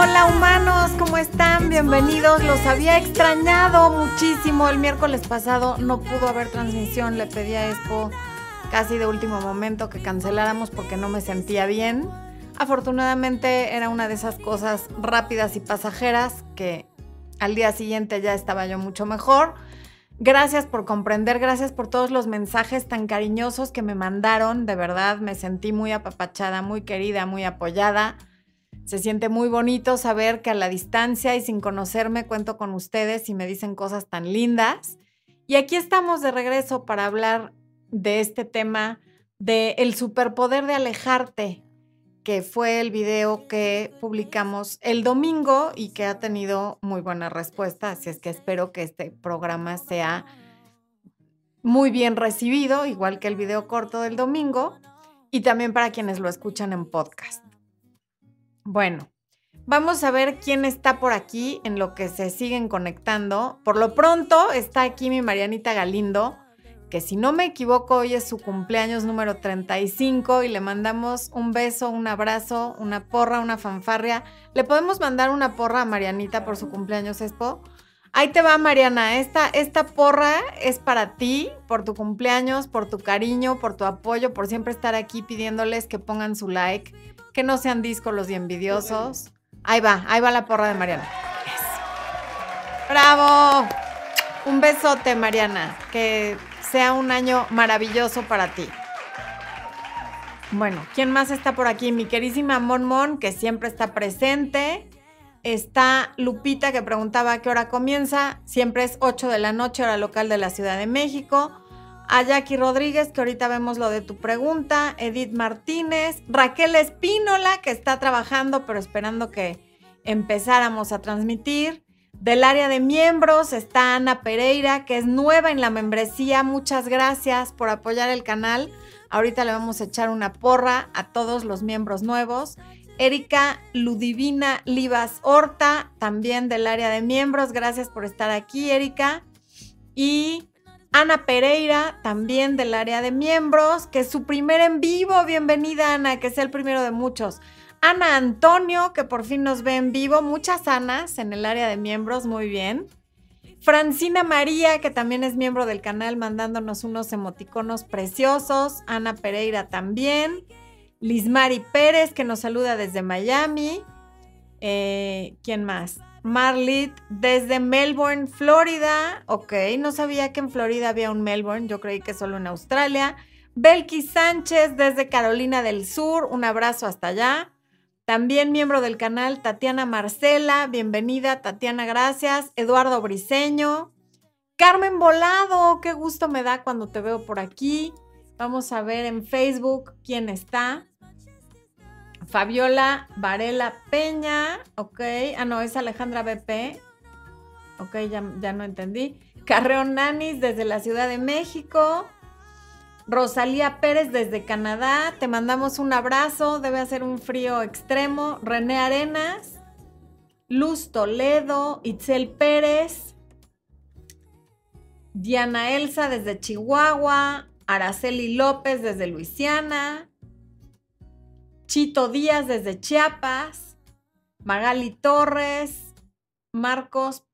Hola humanos, ¿cómo están? Bienvenidos. Los había extrañado muchísimo. El miércoles pasado no pudo haber transmisión. Le pedí a Expo casi de último momento que canceláramos porque no me sentía bien. Afortunadamente era una de esas cosas rápidas y pasajeras que al día siguiente ya estaba yo mucho mejor. Gracias por comprender, gracias por todos los mensajes tan cariñosos que me mandaron. De verdad me sentí muy apapachada, muy querida, muy apoyada. Se siente muy bonito saber que a la distancia y sin conocerme cuento con ustedes y me dicen cosas tan lindas. Y aquí estamos de regreso para hablar de este tema de superpoder de alejarte, que fue el video que publicamos el domingo y que ha tenido muy buena respuesta. Así es que espero que este programa sea muy bien recibido, igual que el video corto del domingo, y también para quienes lo escuchan en podcast. Bueno, vamos a ver quién está por aquí en lo que se siguen conectando. Por lo pronto está aquí mi Marianita Galindo que si no me equivoco hoy es su cumpleaños número 35 y le mandamos un beso, un abrazo, una porra, una fanfarria. ¿Le podemos mandar una porra a Marianita por su cumpleaños, Expo? Ahí te va, Mariana. Esta, esta porra es para ti, por tu cumpleaños, por tu cariño, por tu apoyo, por siempre estar aquí pidiéndoles que pongan su like, que no sean discos y envidiosos. Ahí va, ahí va la porra de Mariana. ¡Bravo! Un besote, Mariana. Que sea un año maravilloso para ti. Bueno, ¿quién más está por aquí? Mi querísima Mon Mon, que siempre está presente. Está Lupita, que preguntaba a qué hora comienza. Siempre es 8 de la noche, hora local de la Ciudad de México. A Jackie Rodríguez, que ahorita vemos lo de tu pregunta. Edith Martínez. Raquel Espínola, que está trabajando, pero esperando que empezáramos a transmitir. Del área de miembros está Ana Pereira, que es nueva en la membresía. Muchas gracias por apoyar el canal. Ahorita le vamos a echar una porra a todos los miembros nuevos. Erika Ludivina Livas Horta, también del área de miembros. Gracias por estar aquí, Erika. Y Ana Pereira, también del área de miembros, que es su primer en vivo. Bienvenida, Ana, que sea el primero de muchos. Ana Antonio, que por fin nos ve en vivo. Muchas Anas en el área de miembros, muy bien. Francina María, que también es miembro del canal, mandándonos unos emoticonos preciosos. Ana Pereira también. Lismari Pérez, que nos saluda desde Miami. Eh, ¿Quién más? Marlit desde Melbourne, Florida. Ok, no sabía que en Florida había un Melbourne, yo creí que solo en Australia. Belki Sánchez desde Carolina del Sur, un abrazo hasta allá. También miembro del canal Tatiana Marcela, bienvenida Tatiana, gracias. Eduardo Briseño. Carmen Volado, qué gusto me da cuando te veo por aquí. Vamos a ver en Facebook quién está. Fabiola Varela Peña, ok. Ah, no, es Alejandra BP. Ok, ya, ya no entendí. Carreón Nanis desde la Ciudad de México. Rosalía Pérez desde Canadá, te mandamos un abrazo, debe hacer un frío extremo. René Arenas, Luz Toledo, Itzel Pérez, Diana Elsa desde Chihuahua, Araceli López desde Luisiana, Chito Díaz desde Chiapas, Magali Torres, Marcos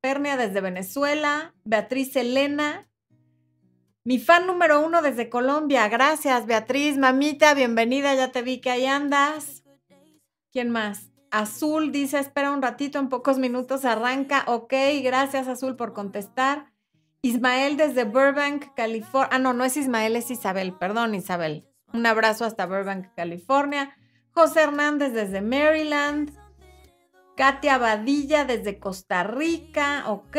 Pernia desde Venezuela, Beatriz Elena, mi fan número uno desde Colombia. Gracias, Beatriz, mamita, bienvenida. Ya te vi que ahí andas. ¿Quién más? Azul dice, espera un ratito, en pocos minutos arranca. Ok, gracias Azul por contestar. Ismael desde Burbank, California. Ah, no, no es Ismael, es Isabel. Perdón, Isabel. Un abrazo hasta Burbank, California. José Hernández desde Maryland. Katia Badilla desde Costa Rica. Ok.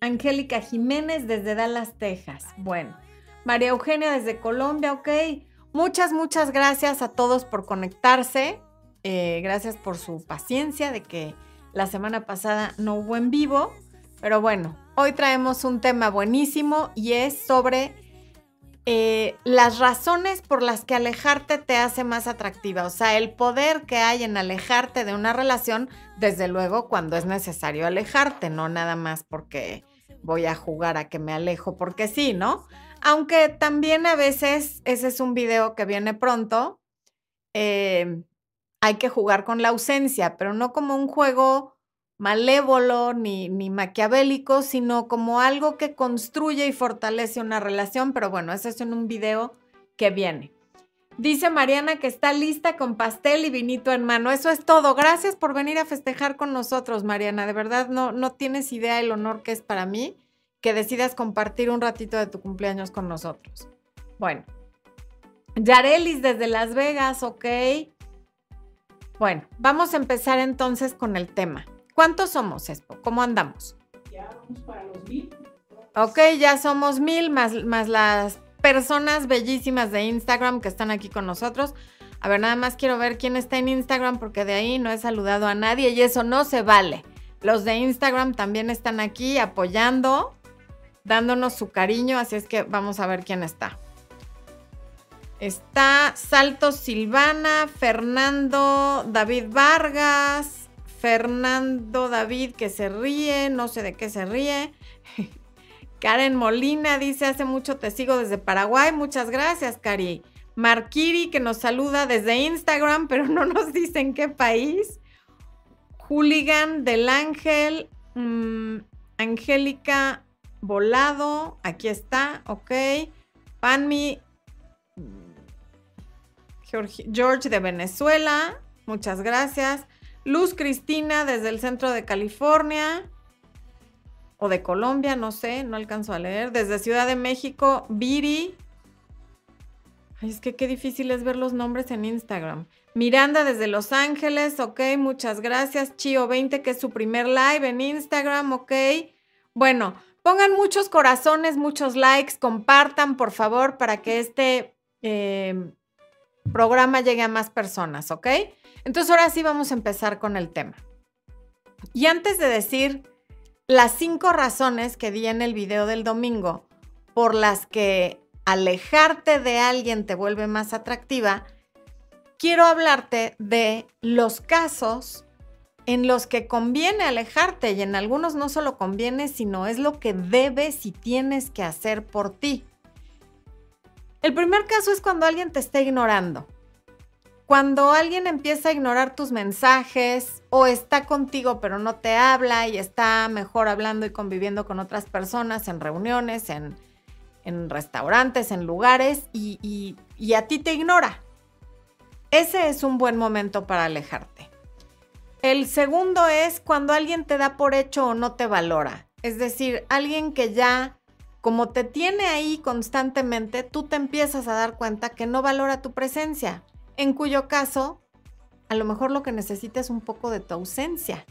Angélica Jiménez desde Dallas, Texas. Bueno, María Eugenia desde Colombia, ok. Muchas, muchas gracias a todos por conectarse. Eh, gracias por su paciencia de que la semana pasada no hubo en vivo. Pero bueno, hoy traemos un tema buenísimo y es sobre eh, las razones por las que alejarte te hace más atractiva. O sea, el poder que hay en alejarte de una relación, desde luego cuando es necesario alejarte, no nada más porque voy a jugar a que me alejo porque sí, ¿no? Aunque también a veces ese es un video que viene pronto. Eh, hay que jugar con la ausencia, pero no como un juego malévolo ni, ni maquiavélico, sino como algo que construye y fortalece una relación. Pero bueno, eso es en un video que viene. Dice Mariana que está lista con pastel y vinito en mano. Eso es todo. Gracias por venir a festejar con nosotros, Mariana. De verdad, no, no tienes idea el honor que es para mí que decidas compartir un ratito de tu cumpleaños con nosotros. Bueno, Yarelis desde Las Vegas, ok. Bueno, vamos a empezar entonces con el tema. ¿Cuántos somos, Espo? ¿Cómo andamos? Ya vamos para los mil. Ok, ya somos mil, más, más las personas bellísimas de Instagram que están aquí con nosotros. A ver, nada más quiero ver quién está en Instagram porque de ahí no he saludado a nadie y eso no se vale. Los de Instagram también están aquí apoyando, dándonos su cariño, así es que vamos a ver quién está. Está Salto Silvana, Fernando David Vargas, Fernando David que se ríe, no sé de qué se ríe. Karen Molina dice, hace mucho te sigo desde Paraguay. Muchas gracias, Cari. Marquiri que nos saluda desde Instagram, pero no nos dice en qué país. Hooligan del Ángel. Mm, Angélica Volado, aquí está, ok. Panmi. George de Venezuela, muchas gracias. Luz Cristina desde el centro de California o de Colombia, no sé, no alcanzo a leer. Desde Ciudad de México, Viri. Ay, es que qué difícil es ver los nombres en Instagram. Miranda desde Los Ángeles, ok, muchas gracias. Chio20, que es su primer live en Instagram, ok. Bueno, pongan muchos corazones, muchos likes, compartan, por favor, para que este eh, programa llegue a más personas, ¿ok? Entonces ahora sí vamos a empezar con el tema. Y antes de decir las cinco razones que di en el video del domingo por las que alejarte de alguien te vuelve más atractiva, quiero hablarte de los casos en los que conviene alejarte y en algunos no solo conviene, sino es lo que debes y tienes que hacer por ti. El primer caso es cuando alguien te está ignorando. Cuando alguien empieza a ignorar tus mensajes o está contigo pero no te habla y está mejor hablando y conviviendo con otras personas en reuniones, en, restaurantes, en lugares y, y a ti te ignora. Ese es un buen momento para alejarte. El segundo es cuando alguien te da por hecho o no te valora. Es decir, alguien que ya, como te tiene ahí constantemente, tú te empiezas a dar cuenta que no valora tu presencia en cuyo caso a lo mejor lo que necesitas es un poco de tu ausencia.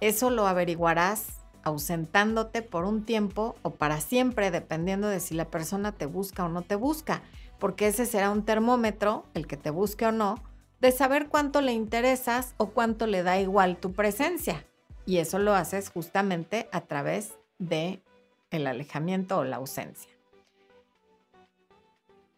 Eso lo averiguarás ausentándote por un tiempo o para siempre, dependiendo de si la persona te busca o no te busca, porque ese será un termómetro, el que te busque o no, de saber cuánto le interesas o cuánto le da igual tu presencia. Y eso lo haces justamente a través de el alejamiento o la ausencia.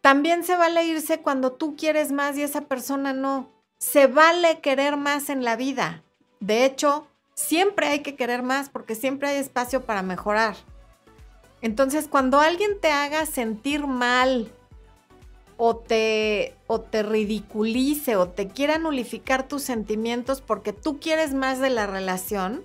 También se vale irse cuando tú quieres más y esa persona no. Se vale querer más en la vida. De hecho, siempre hay que querer más porque siempre hay espacio para mejorar. Entonces, cuando alguien te haga sentir mal o te, o te ridiculice o te quiera nulificar tus sentimientos porque tú quieres más de la relación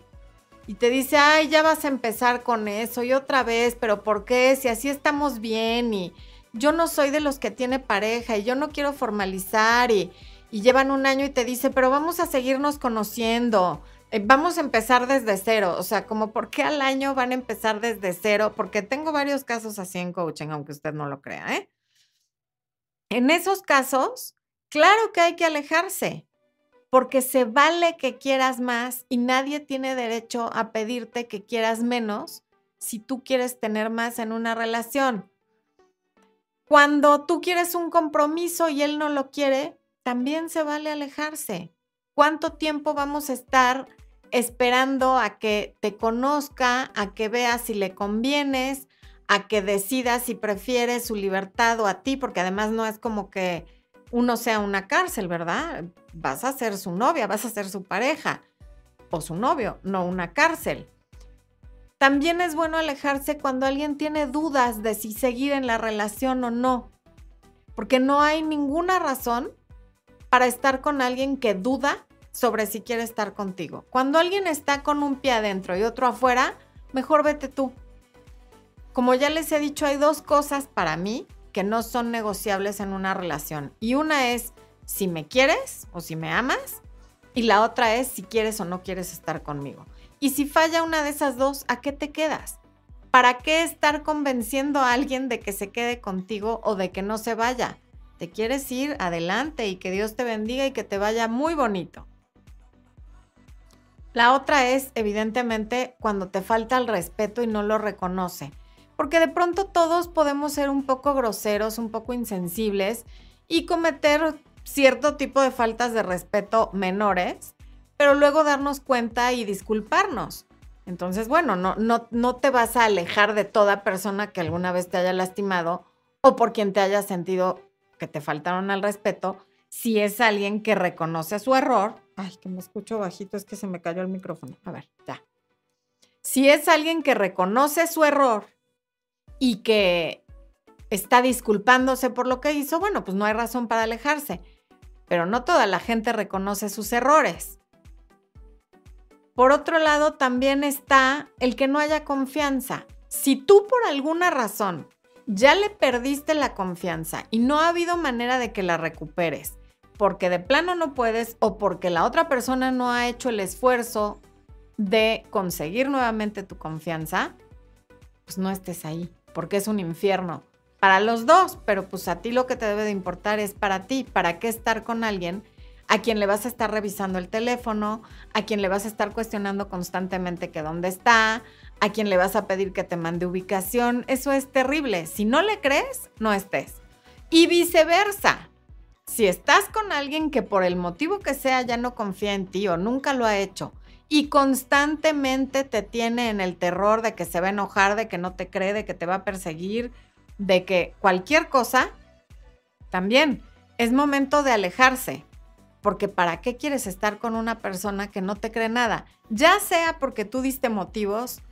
y te dice, ay, ya vas a empezar con eso y otra vez, pero ¿por qué? Si así estamos bien y yo no soy de los que tiene pareja y yo no quiero formalizar y, llevan un año y te dice, pero vamos a seguirnos conociendo, eh, vamos a empezar desde cero. O sea, como por qué al año van a empezar desde cero, porque tengo varios casos así en coaching, aunque usted no lo crea, ¿eh? En esos casos, claro que hay que alejarse, porque se vale que quieras más y nadie tiene derecho a pedirte que quieras menos si tú quieres tener más en una relación. Cuando tú quieres un compromiso y él no lo quiere, también se vale alejarse. ¿Cuánto tiempo vamos a estar esperando a que te conozca, a que veas si le convienes, a que decidas si prefieres su libertad o a ti? Porque además no es como que uno sea una cárcel, ¿verdad? Vas a ser su novia, vas a ser su pareja o su novio, no una cárcel. También es bueno alejarse cuando alguien tiene dudas de si seguir en la relación o no, porque no hay ninguna razón para estar con alguien que duda sobre si quiere estar contigo. Cuando alguien está con un pie adentro y otro afuera, mejor vete tú. Como ya les he dicho, hay dos cosas para mí que no son negociables en una relación. Y una es si me quieres o si me amas. Y la otra es si quieres o no quieres estar conmigo. Y si falla una de esas dos, ¿a qué te quedas? ¿Para qué estar convenciendo a alguien de que se quede contigo o de que no se vaya? Te quieres ir adelante y que Dios te bendiga y que te vaya muy bonito. La otra es, evidentemente, cuando te falta el respeto y no lo reconoce. Porque de pronto todos podemos ser un poco groseros, un poco insensibles y cometer cierto tipo de faltas de respeto menores, pero luego darnos cuenta y disculparnos. Entonces, bueno, no, no, no te vas a alejar de toda persona que alguna vez te haya lastimado o por quien te haya sentido que te faltaron al respeto, si es alguien que reconoce su error. Ay, que me escucho bajito, es que se me cayó el micrófono. A ver, ya. Si es alguien que reconoce su error y que está disculpándose por lo que hizo, bueno, pues no hay razón para alejarse. Pero no toda la gente reconoce sus errores. Por otro lado, también está el que no haya confianza. Si tú por alguna razón ya le perdiste la confianza y no ha habido manera de que la recuperes, porque de plano no puedes o porque la otra persona no ha hecho el esfuerzo de conseguir nuevamente tu confianza, pues no estés ahí porque es un infierno para los dos, pero pues a ti lo que te debe de importar es para ti, para qué estar con alguien a quien le vas a estar revisando el teléfono, a quien le vas a estar cuestionando constantemente que dónde está, a quien le vas a pedir que te mande ubicación. Eso es terrible. Si no le crees, no estés. Y viceversa. Si estás con alguien que por el motivo que sea ya no confía en ti o nunca lo ha hecho y constantemente te tiene en el terror de que se va a enojar, de que no te cree, de que te va a perseguir, de que cualquier cosa, también es momento de alejarse. Porque ¿para qué quieres estar con una persona que no te cree nada? Ya sea porque tú diste motivos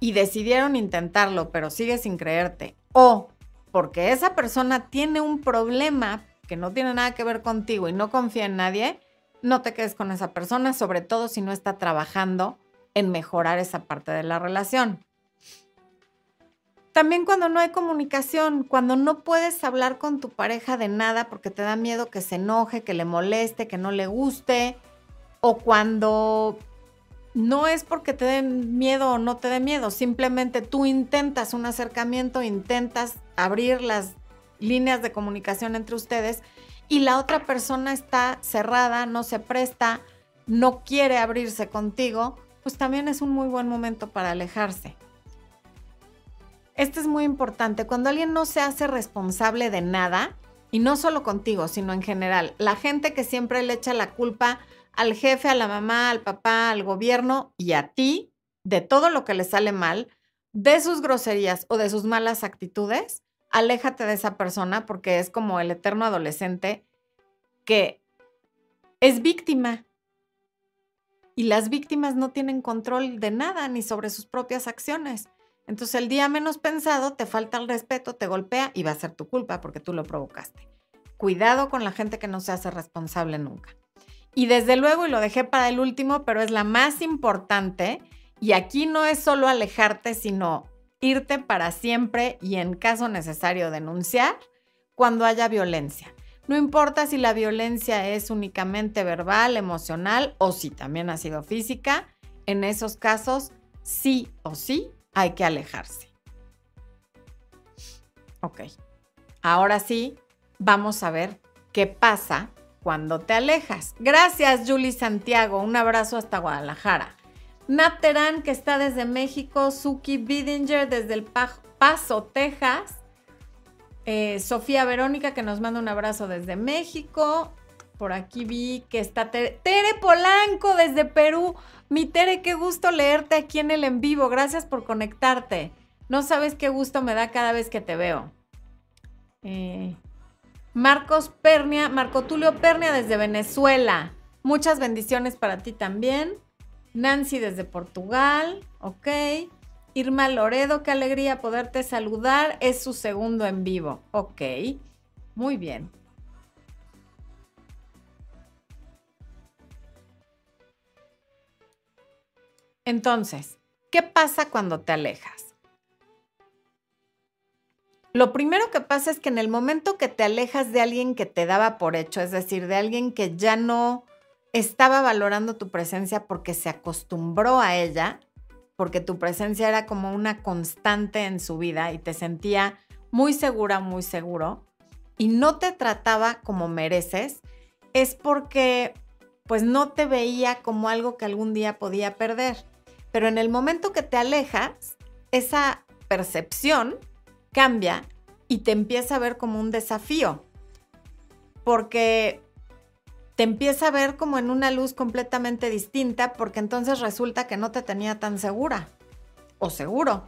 y decidieron intentarlo, pero sigue sin creerte. O porque esa persona tiene un problema que no tiene nada que ver contigo y no confía en nadie no te quedes con esa persona, sobre todo si no está trabajando en mejorar esa parte de la relación. También cuando no hay comunicación, cuando no puedes hablar con tu pareja de nada porque te da miedo que se enoje, que le moleste, que no le guste, o cuando no es porque te den miedo o no te dé miedo, simplemente tú intentas un acercamiento, intentas abrir las líneas de comunicación entre ustedes y la otra persona está cerrada, no se presta, no quiere abrirse contigo, pues también es un muy buen momento para alejarse. Esto es muy importante. Cuando alguien no se hace responsable de nada, y no solo contigo, sino en general, la gente que siempre le echa la culpa al jefe, a la mamá, al papá, al gobierno y a ti de todo lo que le sale mal, de sus groserías o de sus malas actitudes, aléjate de esa persona porque es como el eterno adolescente que es víctima. Y las víctimas no tienen control de nada ni sobre sus propias acciones. Entonces el día menos pensado te falta el respeto, te golpea y va a ser tu culpa porque tú lo provocaste. Cuidado con la gente que no se hace responsable nunca. Y desde luego, y lo dejé para el último, pero es la más importante, y aquí no es solo alejarte, sino irte para siempre y en caso necesario denunciar cuando haya violencia. No importa si la violencia es únicamente verbal, emocional o si también ha sido física, en esos casos sí o sí hay que alejarse. Ok, ahora sí, vamos a ver qué pasa cuando te alejas. Gracias, Julie Santiago. Un abrazo hasta Guadalajara. Nat Terán, que está desde México, Suki Bidinger desde el Paso, Texas, eh, Sofía Verónica, que nos manda un abrazo desde México. Por aquí vi que está Tere, Polanco desde Perú. Mi Tere, qué gusto leerte aquí en el en vivo. Gracias por conectarte. No sabes qué gusto me da cada vez que te veo. Eh, Marcos Pernia, Marco Tulio Pernia desde Venezuela. Muchas bendiciones para ti también. Nancy desde Portugal, ok. Irma Loredo, qué alegría poderte saludar. Es su segundo en vivo, ok. Muy bien. Entonces, ¿qué pasa cuando te alejas? Lo primero que pasa es que en el momento que te alejas de alguien que te daba por hecho, es decir, de alguien que ya no estaba valorando tu presencia porque se acostumbró a ella, porque tu presencia era como una constante en su vida y te sentía muy segura, muy seguro, y no te trataba como mereces, es porque pues no te veía como algo que algún día podía perder. Pero en el momento que te alejas, esa percepción cambia y te empieza a ver como un desafío. Porque te empieza a ver como en una luz completamente distinta porque entonces resulta que no te tenía tan segura o seguro.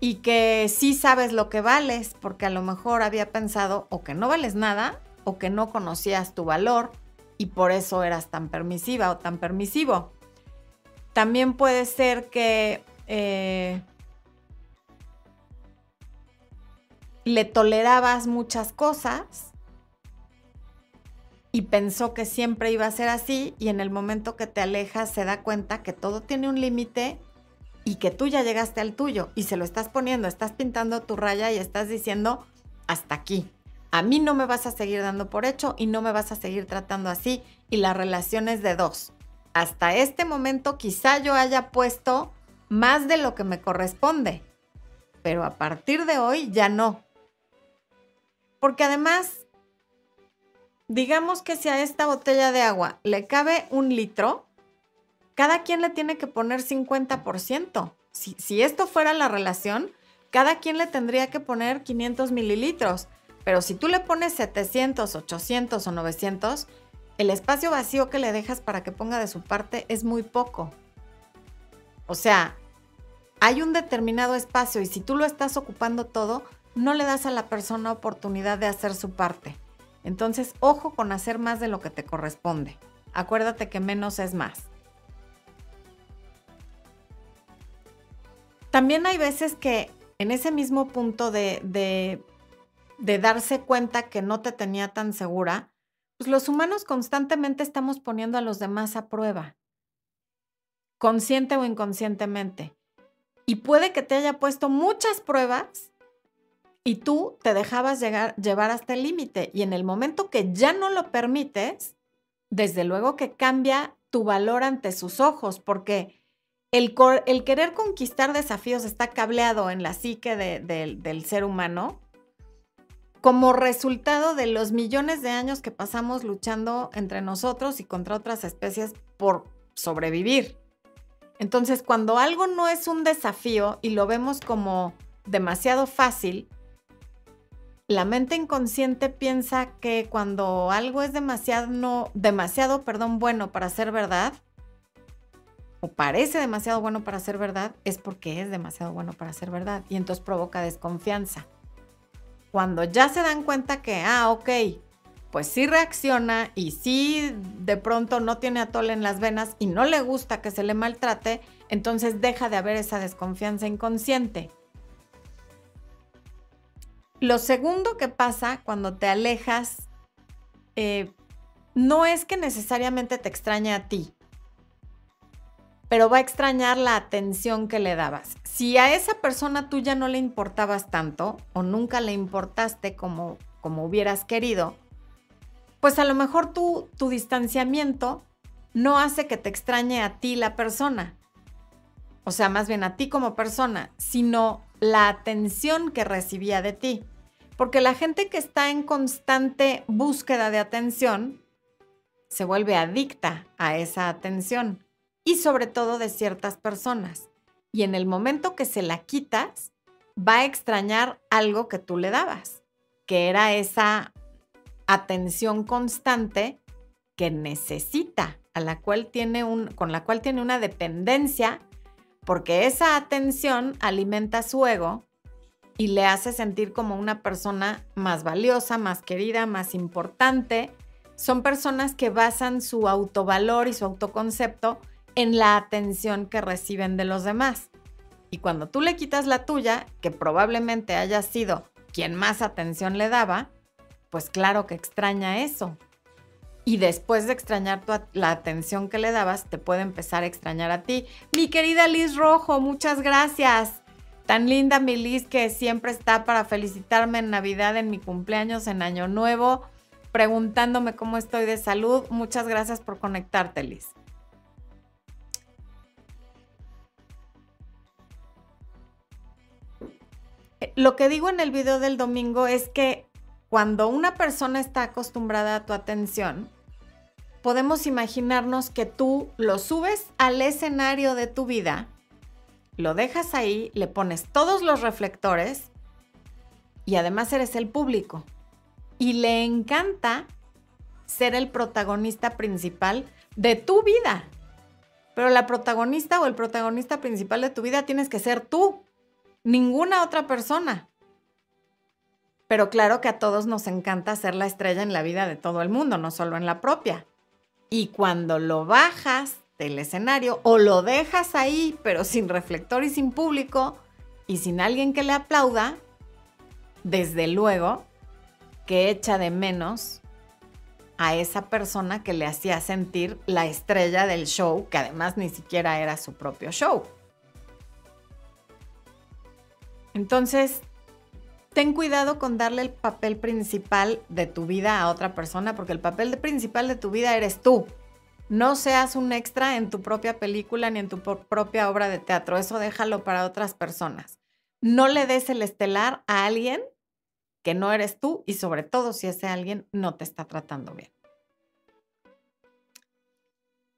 Y que sí sabes lo que vales porque a lo mejor había pensado o que no vales nada o que no conocías tu valor y por eso eras tan permisiva o tan permisivo. También puede ser que eh, le tolerabas muchas cosas y pensó que siempre iba a ser así y en el momento que te alejas se da cuenta que todo tiene un límite y que tú ya llegaste al tuyo y se lo estás poniendo, estás pintando tu raya y estás diciendo hasta aquí. A mí no me vas a seguir dando por hecho y no me vas a seguir tratando así y la relación es de dos. Hasta este momento quizá yo haya puesto más de lo que me corresponde, pero a partir de hoy ya no. Porque además digamos que si a esta botella de agua le cabe un litro, cada quien le tiene que poner 50%. Si, si esto fuera la relación, cada quien le tendría que poner 500 mililitros. Pero si tú le pones 700, 800 o 900, el espacio vacío que le dejas para que ponga de su parte es muy poco. O sea, hay un determinado espacio y si tú lo estás ocupando todo, no le das a la persona oportunidad de hacer su parte. Entonces, ojo con hacer más de lo que te corresponde. Acuérdate que menos es más. También hay veces que en ese mismo punto de, de, darse cuenta que no te tenía tan segura, pues los humanos constantemente estamos poniendo a los demás a prueba, consciente o inconscientemente. Y puede que te haya puesto muchas pruebas y tú te dejabas llegar, llevar hasta el límite. Y en el momento que ya no lo permites, desde luego que cambia tu valor ante sus ojos, porque el, el querer conquistar desafíos está cableado en la psique del ser humano como resultado de los millones de años que pasamos luchando entre nosotros y contra otras especies por sobrevivir. Entonces, cuando algo no es un desafío y lo vemos como demasiado fácil, la mente inconsciente piensa que cuando algo es demasiado, no, demasiado perdón, bueno para ser verdad, o parece demasiado bueno para ser verdad, es porque es demasiado bueno para ser verdad. Y entonces provoca desconfianza. Cuando ya se dan cuenta que, ah, ok, pues sí reacciona y sí de pronto no tiene atole en las venas y no le gusta que se le maltrate, entonces deja de haber esa desconfianza inconsciente. Lo segundo que pasa cuando te alejas eh, no es que necesariamente te extrañe a ti, pero va a extrañar la atención que le dabas. Si a esa persona tú ya no le importabas tanto o nunca le importaste como, como hubieras querido, pues a lo mejor tu distanciamiento no hace que te extrañe a ti la persona, o sea, más bien a ti como persona, sino la atención que recibía de ti. Porque la gente que está en constante búsqueda de atención se vuelve adicta a esa atención y sobre todo de ciertas personas. Y en el momento que se la quitas, va a extrañar algo que tú le dabas, que era esa atención constante que necesita, a la cual tiene un, con la cual tiene una dependencia porque esa atención alimenta su ego y le hace sentir como una persona más valiosa, más querida, más importante. Son personas que basan su autovalor y su autoconcepto en la atención que reciben de los demás. Y cuando tú le quitas la tuya, que probablemente haya sido quien más atención le daba, pues claro que extraña eso. y después de extrañar tu, la atención que le dabas, te puede empezar a extrañar a ti. Mi querida Liz Rojo, muchas gracias. Tan linda mi Liz que siempre está para felicitarme en Navidad, en mi cumpleaños, en Año Nuevo, preguntándome cómo estoy de salud. Muchas gracias por conectarte, Liz. Lo que digo en el video del domingo es que cuando una persona está acostumbrada a tu atención, podemos imaginarnos que tú lo subes al escenario de tu vida, lo dejas ahí, le pones todos los reflectores y además eres el público. Y le encanta ser el protagonista principal de tu vida. Pero la protagonista o el protagonista principal de tu vida tienes que ser tú, ninguna otra persona. Pero claro que a todos nos encanta ser la estrella en la vida de todo el mundo, no solo en la propia. Y cuando lo bajas del escenario o lo dejas ahí, pero sin reflector y sin público y sin alguien que le aplauda, desde luego que echa de menos a esa persona que le hacía sentir la estrella del show, que además ni siquiera era su propio show. Entonces, ten cuidado con darle el papel principal de tu vida a otra persona, porque el papel principal de tu vida eres tú. No seas un extra en tu propia película ni en tu propia obra de teatro. Eso déjalo para otras personas. No le des el estelar a alguien que no eres tú y sobre todo si ese alguien no te está tratando bien.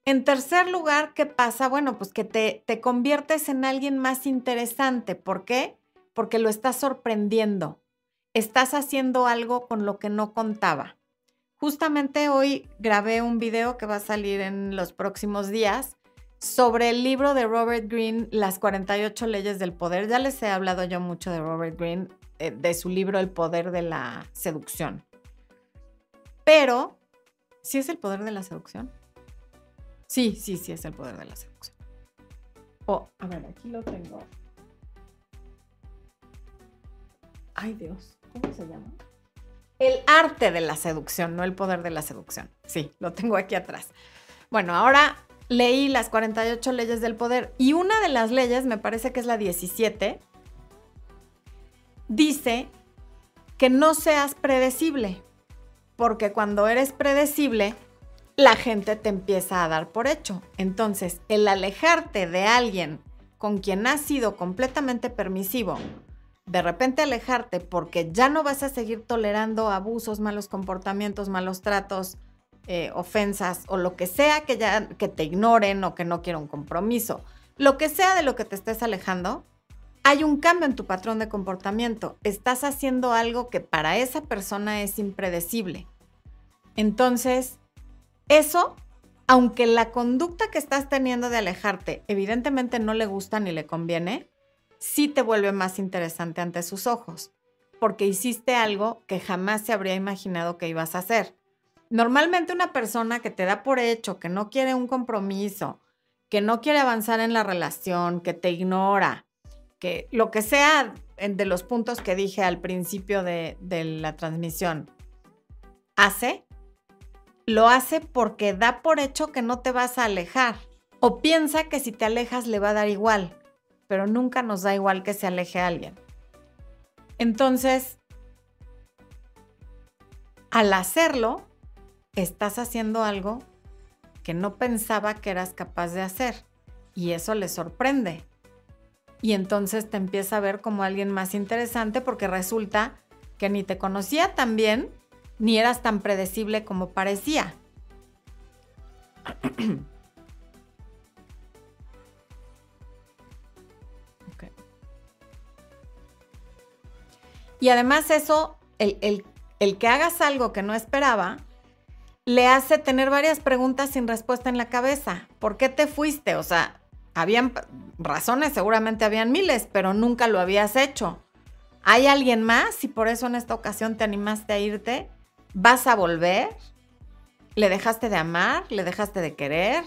En tercer lugar, ¿qué pasa? Bueno, pues que te, te conviertes en alguien más interesante. ¿Por qué? Porque lo estás sorprendiendo. Estás haciendo algo con lo que no contaba. Justamente hoy grabé un video que va a salir en los próximos días sobre el libro de Robert Greene, Las 48 leyes del poder. Ya les he hablado yo mucho de Robert Greene, eh, de su libro El poder de la seducción. Pero, ¿sí es el poder de la seducción? Sí, sí, sí es el poder de la seducción. Oh, a ver, aquí lo tengo. Ay Dios, ¿cómo se llama? El arte de la seducción, no el poder de la seducción. Sí, lo tengo aquí atrás. Bueno, ahora leí las 48 leyes del poder y una de las leyes, me parece que es la 17, dice que no seas predecible, porque cuando eres predecible, la gente te empieza a dar por hecho. Entonces, el alejarte de alguien con quien has sido completamente permisivo, de repente alejarte porque ya no vas a seguir tolerando abusos, malos comportamientos, malos tratos, eh, ofensas o lo que sea que ya que te ignoren o que no quiera un compromiso, lo que sea de lo que te estés alejando, hay un cambio en tu patrón de comportamiento. Estás haciendo algo que para esa persona es impredecible. Entonces, eso, aunque la conducta que estás teniendo de alejarte evidentemente no le gusta ni le conviene, sí te vuelve más interesante ante sus ojos, porque hiciste algo que jamás se habría imaginado que ibas a hacer. Normalmente una persona que te da por hecho, que no quiere un compromiso, que no quiere avanzar en la relación, que te ignora, que lo que sea de los puntos que dije al principio de, de la transmisión, hace, lo hace porque da por hecho que no te vas a alejar o piensa que si te alejas le va a dar igual pero nunca nos da igual que se aleje alguien. Entonces, al hacerlo, estás haciendo algo que no pensaba que eras capaz de hacer y eso le sorprende. Y entonces te empieza a ver como alguien más interesante porque resulta que ni te conocía tan bien ni eras tan predecible como parecía. Y además eso, el, que hagas algo que no esperaba, le hace tener varias preguntas sin respuesta en la cabeza. ¿Por qué te fuiste? O sea, habían razones, seguramente habían miles, pero nunca lo habías hecho. ¿Hay alguien más y por eso en esta ocasión te animaste a irte? ¿Vas a volver? ¿Le dejaste de amar? ¿Le dejaste de querer?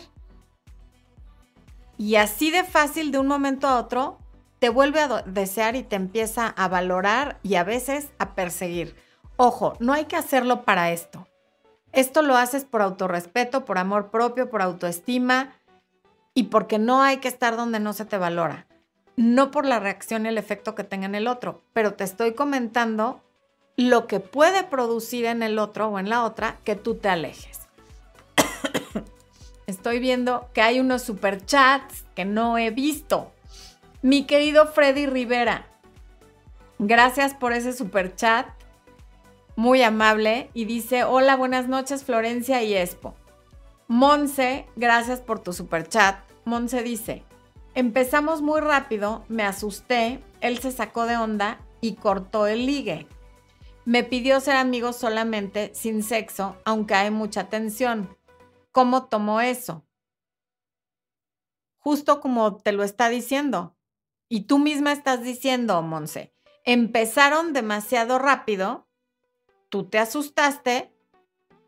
Y así de fácil de un momento a otro te vuelve a desear y te empieza a valorar y a veces a perseguir. Ojo, no hay que hacerlo para esto. Esto lo haces por autorrespeto, por amor propio, por autoestima y porque no hay que estar donde no se te valora. No por la reacción y el efecto que tenga en el otro, pero te estoy comentando lo que puede producir en el otro o en la otra que tú te alejes. Estoy viendo que hay unos superchats que no he visto. Mi querido Freddy Rivera, gracias por ese superchat muy amable y dice, hola, buenas noches Florencia y Expo. Monse, gracias por tu super chat. Monse dice, empezamos muy rápido, me asusté, él se sacó de onda y cortó el ligue. Me pidió ser amigos solamente, sin sexo, aunque hay mucha tensión. ¿Cómo tomó eso? Justo como te lo está diciendo. Y tú misma estás diciendo, Monse, empezaron demasiado rápido tú te asustaste,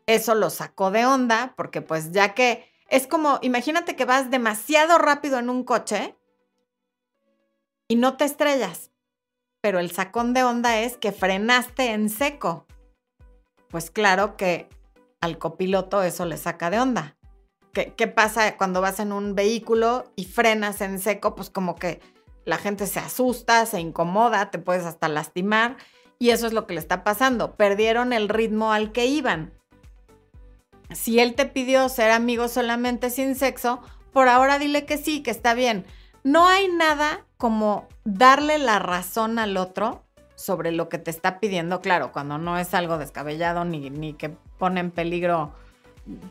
eso lo sacó de onda, porque pues ya que es como, imagínate que vas demasiado rápido en un coche y no te estrellas, pero el sacón de onda es que frenaste en seco. Pues claro que al copiloto eso le saca de onda. ¿Qué, ¿Qué, pasa cuando vas en un vehículo y frenas en seco? Pues como que la gente se asusta, se incomoda, te puedes hasta lastimar. Y eso es lo que le está pasando. Perdieron el ritmo al que iban. Si él te pidió ser amigo solamente sin sexo, por ahora dile que sí, que está bien. No hay nada como darle la razón al otro sobre lo que te está pidiendo, claro, cuando no es algo descabellado ni, ni que pone en peligro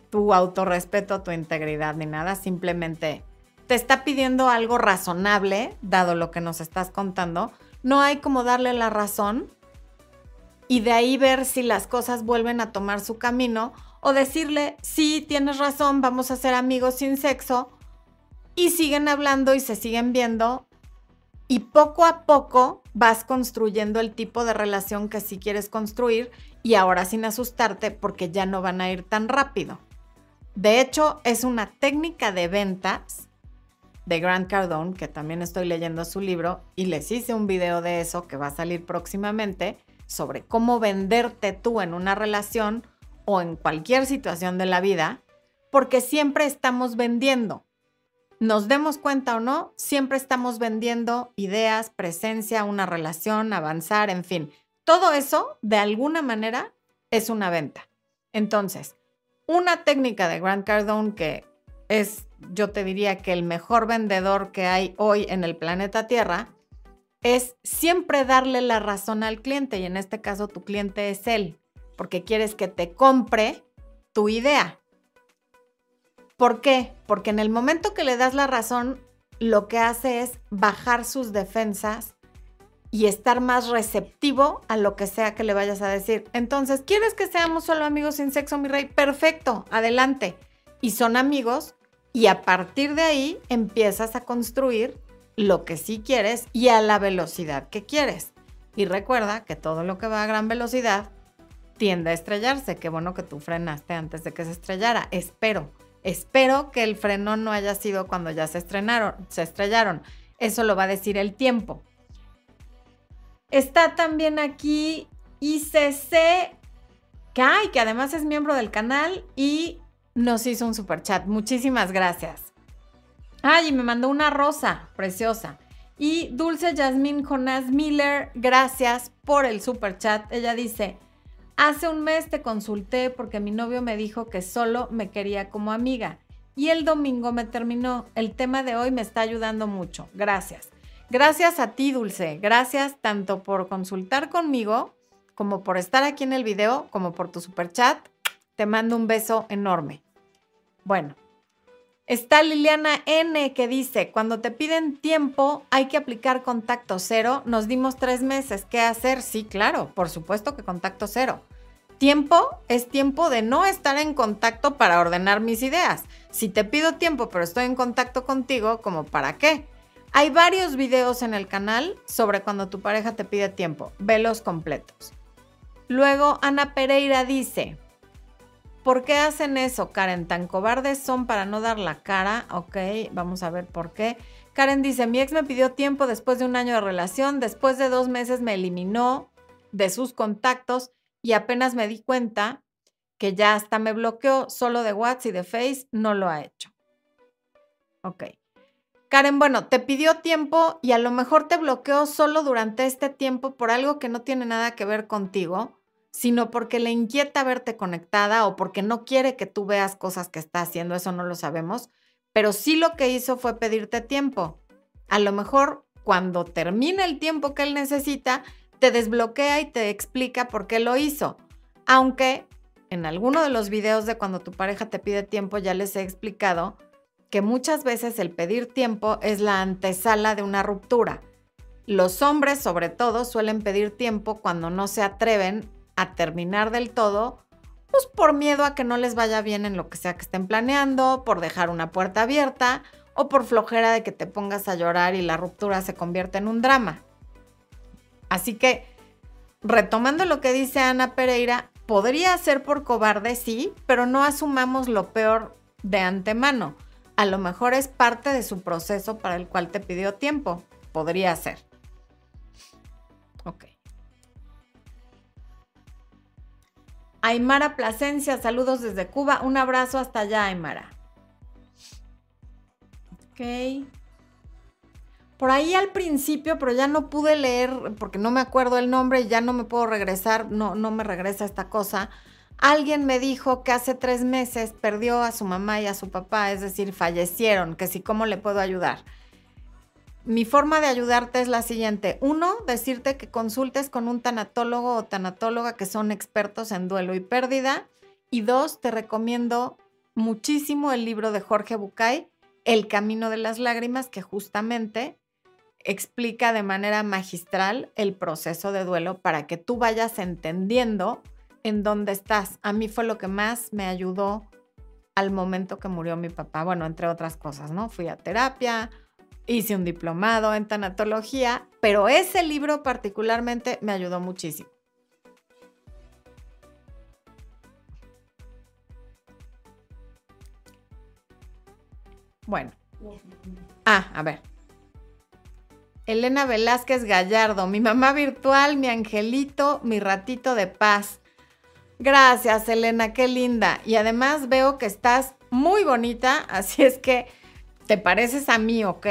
tu autorrespeto, tu integridad ni nada, simplemente te está pidiendo algo razonable, dado lo que nos estás contando. No hay como darle la razón y de ahí ver si las cosas vuelven a tomar su camino o decirle, sí, tienes razón, vamos a ser amigos sin sexo y siguen hablando y se siguen viendo y poco a poco vas construyendo el tipo de relación que sí quieres construir y ahora sin asustarte porque ya no van a ir tan rápido. De hecho, es una técnica de ventas de Grant Cardone, que también estoy leyendo su libro y les hice un video de eso que va a salir próximamente sobre cómo venderte tú en una relación o en cualquier situación de la vida, porque siempre estamos vendiendo. Nos demos cuenta o no, siempre estamos vendiendo ideas, presencia, una relación, avanzar, en fin. Todo eso, de alguna manera, es una venta. Entonces, una técnica de Grant Cardone que es, yo te diría que el mejor vendedor que hay hoy en el planeta Tierra, es siempre darle la razón al cliente y en este caso tu cliente es él, porque quieres que te compre tu idea. ¿Por qué? Porque en el momento que le das la razón, lo que hace es bajar sus defensas y estar más receptivo a lo que sea que le vayas a decir. Entonces, ¿quieres que seamos solo amigos sin sexo, mi rey? Perfecto, adelante. Y son amigos y a partir de ahí empiezas a construir lo que sí quieres y a la velocidad que quieres. Y recuerda que todo lo que va a gran velocidad tiende a estrellarse. Qué bueno que tú frenaste antes de que se estrellara. Espero, espero que el freno no haya sido cuando ya se estrenaron, se estrellaron. Eso lo va a decir el tiempo. Está también aquí ICC Kai, que además es miembro del canal y nos hizo un super chat. Muchísimas gracias. Ay, me mandó una rosa preciosa. Y Dulce Jasmine Jonás Miller, gracias por el super chat. Ella dice, hace un mes te consulté porque mi novio me dijo que solo me quería como amiga. Y el domingo me terminó. El tema de hoy me está ayudando mucho. Gracias. Gracias a ti, Dulce. Gracias tanto por consultar conmigo, como por estar aquí en el video, como por tu super chat. Te mando un beso enorme. Bueno, Está Liliana N que dice, cuando te piden tiempo hay que aplicar contacto cero. Nos dimos tres meses. ¿Qué hacer? Sí, claro, por supuesto que contacto cero. Tiempo es tiempo de no estar en contacto para ordenar mis ideas. Si te pido tiempo pero estoy en contacto contigo, ¿como para qué? Hay varios videos en el canal sobre cuando tu pareja te pide tiempo. Velos completos. Luego Ana Pereira dice, ¿Por qué hacen eso, Karen? ¿Tan cobardes son para no dar la cara? Ok, vamos a ver por qué. Karen dice, mi ex me pidió tiempo después de un año de relación, después de dos meses me eliminó de sus contactos y apenas me di cuenta que ya hasta me bloqueó solo de WhatsApp y de Face, no lo ha hecho. Ok. Karen, bueno, te pidió tiempo y a lo mejor te bloqueó solo durante este tiempo por algo que no tiene nada que ver contigo, sino porque le inquieta verte conectada o porque no quiere que tú veas cosas que está haciendo, eso no lo sabemos, pero sí lo que hizo fue pedirte tiempo. A lo mejor cuando termina el tiempo que él necesita, te desbloquea y te explica por qué lo hizo. Aunque en alguno de los videos de cuando tu pareja te pide tiempo ya les he explicado que muchas veces el pedir tiempo es la antesala de una ruptura. Los hombres, sobre todo, suelen pedir tiempo cuando no se atreven a terminar del todo, pues por miedo a que no les vaya bien en lo que sea que estén planeando, por dejar una puerta abierta o por flojera de que te pongas a llorar y la ruptura se convierta en un drama. Así que, retomando lo que dice Ana Pereira, podría ser por cobarde, sí, pero no asumamos lo peor de antemano. A lo mejor es parte de su proceso para el cual te pidió tiempo. Podría ser. Aymara Plasencia, saludos desde Cuba. Un abrazo hasta allá, Aymara. Ok. Por ahí al principio, pero ya no pude leer porque no me acuerdo el nombre y ya no me puedo regresar, no, no me regresa esta cosa. Alguien me dijo que hace tres meses perdió a su mamá y a su papá, es decir, fallecieron, que sí, ¿cómo le puedo ayudar? Mi forma de ayudarte es la siguiente. Uno, decirte que consultes con un tanatólogo o tanatóloga que son expertos en duelo y pérdida. Y dos, te recomiendo muchísimo el libro de Jorge Bucay, El Camino de las Lágrimas, que justamente explica de manera magistral el proceso de duelo para que tú vayas entendiendo en dónde estás. A mí fue lo que más me ayudó al momento que murió mi papá. Bueno, entre otras cosas, ¿no? Fui a terapia, hice un diplomado en tanatología, pero ese libro particularmente me ayudó muchísimo. Bueno. Ah, a ver. Elena Velázquez Gallardo, mi mamá virtual, mi angelito, mi ratito de paz. Gracias, Elena, qué linda. Y además veo que estás muy bonita, así es que te pareces a mí, ¿ok?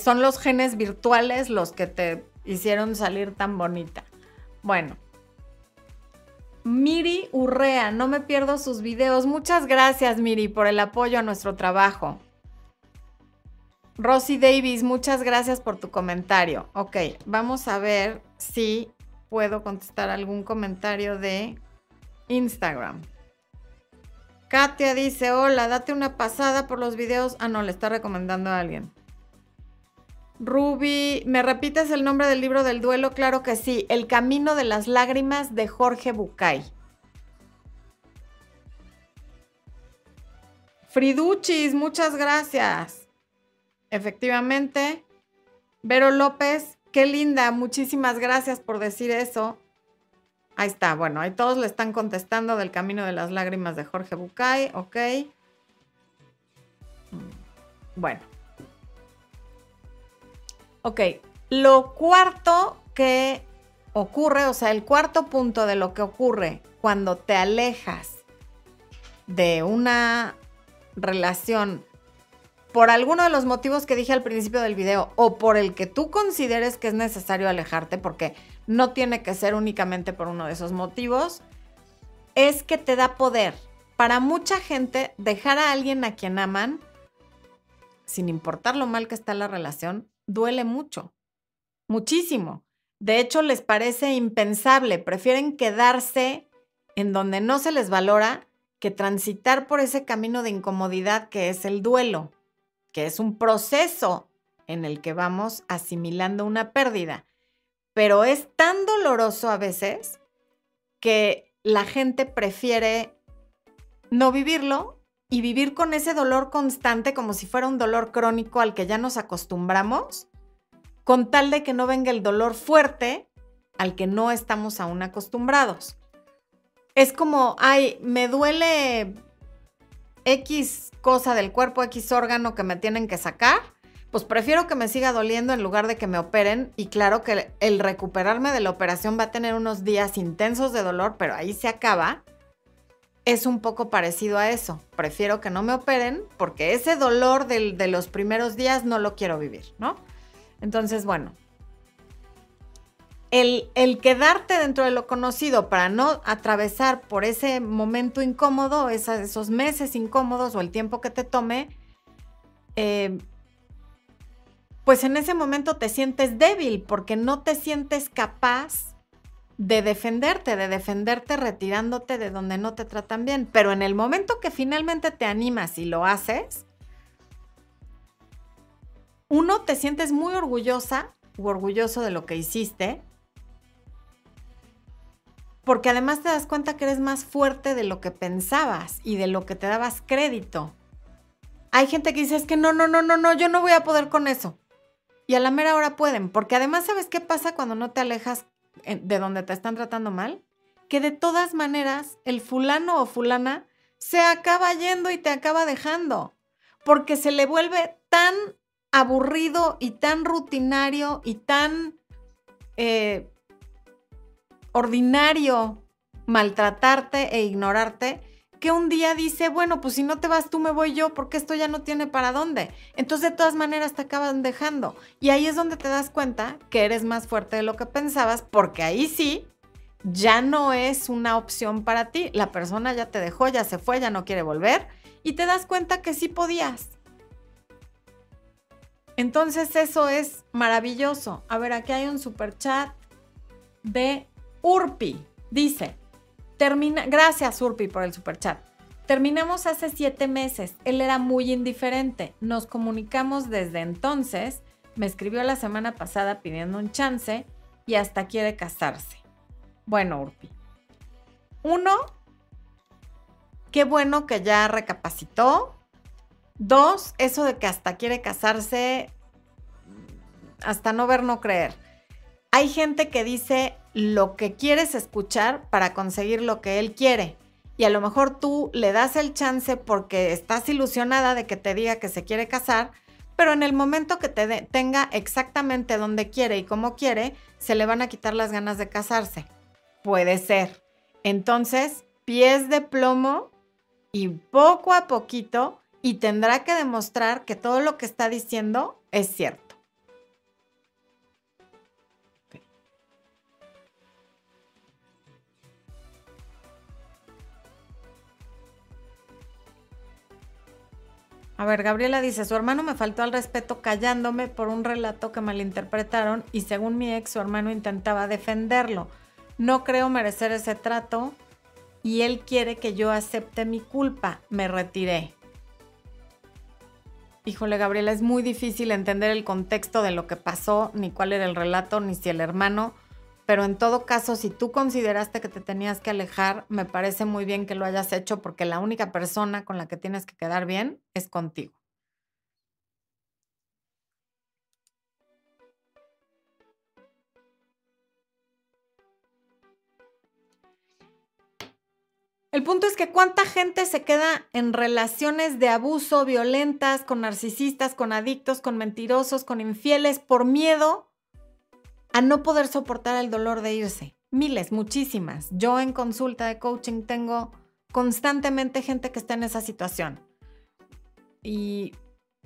son los genes virtuales los que te hicieron salir tan bonita. Bueno. Miri Urrea, no me pierdo sus videos. Muchas gracias, Miri, por el apoyo a nuestro trabajo. Rosy Davis, muchas gracias por tu comentario. Ok, vamos a ver si puedo contestar algún comentario de Instagram. Katia dice, hola, date una pasada por los videos. Ah, no, le está recomendando a alguien. Ruby, ¿me repites el nombre del libro del duelo? Claro que sí, El Camino de las Lágrimas de Jorge Bucay. Friduchis, muchas gracias. Efectivamente. Vero López, qué linda, muchísimas gracias por decir eso. Ahí está, bueno, ahí todos le están contestando del Camino de las Lágrimas de Jorge Bucay, ok. Bueno. Ok, lo cuarto que ocurre, o sea, el cuarto punto de lo que ocurre cuando te alejas de una relación por alguno de los motivos que dije al principio del video o por el que tú consideres que es necesario alejarte, porque no tiene que ser únicamente por uno de esos motivos, es que te da poder. Para mucha gente, dejar a alguien a quien aman, sin importar lo mal que está la relación, duele mucho, muchísimo. De hecho, les parece impensable, prefieren quedarse en donde no se les valora que transitar por ese camino de incomodidad que es el duelo que es un proceso en el que vamos asimilando una pérdida. Pero es tan doloroso a veces que la gente prefiere no vivirlo y vivir con ese dolor constante como si fuera un dolor crónico al que ya nos acostumbramos, con tal de que no venga el dolor fuerte al que no estamos aún acostumbrados. Es como, ay, me duele X cosa del cuerpo, X órgano que me tienen que sacar, pues prefiero que me siga doliendo en lugar de que me operen. Y claro que el recuperarme de la operación va a tener unos días intensos de dolor, pero ahí se acaba. es un poco parecido a eso. Prefiero que no me operen porque ese dolor de los primeros días no lo quiero vivir, ¿no? Entonces, bueno, el, el, quedarte dentro de lo conocido para no atravesar por ese momento incómodo, esos meses incómodos o el tiempo que te tome, eh, pues en ese momento te sientes débil porque no te sientes capaz de defenderte, de defenderte retirándote de donde no te tratan bien. Pero en el momento que finalmente te animas y lo haces, uno, te sientes muy orgullosa u orgulloso de lo que hiciste, porque además te das cuenta que eres más fuerte de lo que pensabas y de lo que te dabas crédito. Hay gente que dice, es que no, no, no, no, no, yo no voy a poder con eso. Y a la mera hora pueden, porque además, ¿sabes qué pasa cuando no te alejas de donde te están tratando mal? Que de todas maneras el fulano o fulana se acaba yendo y te acaba dejando, porque se le vuelve tan aburrido y tan rutinario y tan eh, ordinario maltratarte e ignorarte que un día dice, bueno, pues si no te vas tú me voy yo porque esto ya no tiene para dónde. Entonces de todas maneras te acaban dejando. Y ahí es donde te das cuenta que eres más fuerte de lo que pensabas porque ahí sí ya no es una opción para ti. La persona ya te dejó, ya se fue, ya no quiere volver y te das cuenta que sí podías. Entonces eso es maravilloso. A ver, aquí hay un super chat de Urpi. Dice, Termina, gracias Urpi por el superchat. Terminamos hace siete meses. Él era muy indiferente. Nos comunicamos desde entonces. Me escribió la semana pasada pidiendo un chance y hasta quiere casarse. Bueno, Urpi. Uno, qué bueno que ya recapacitó. Dos, eso de que hasta quiere casarse, hasta no ver, no creer. Hay gente que dice, lo que quieres escuchar para conseguir lo que él quiere. Y a lo mejor tú le das el chance porque estás ilusionada de que te diga que se quiere casar, pero en el momento que te tenga exactamente donde quiere y cómo quiere, se le van a quitar las ganas de casarse. Puede ser. Entonces, pies de plomo y poco a poquito, y tendrá que demostrar que todo lo que está diciendo es cierto. A ver, Gabriela dice, su hermano me faltó al respeto callándome por un relato que malinterpretaron y según mi ex, su hermano intentaba defenderlo. No creo merecer ese trato y él quiere que yo acepte mi culpa. Me retiré. Híjole, Gabriela, es muy difícil entender el contexto de lo que pasó, ni cuál era el relato, ni si el hermano pero en todo caso, si tú consideraste que te tenías que alejar, me parece muy bien que lo hayas hecho porque la única persona con la que tienes que quedar bien es contigo. El punto es que cuánta gente se queda en relaciones de abuso, violentas, con narcisistas, con adictos, con mentirosos, con infieles, por miedo a no poder soportar el dolor de irse. Miles, muchísimas. Yo en consulta de coaching tengo constantemente gente que está en esa situación. Y,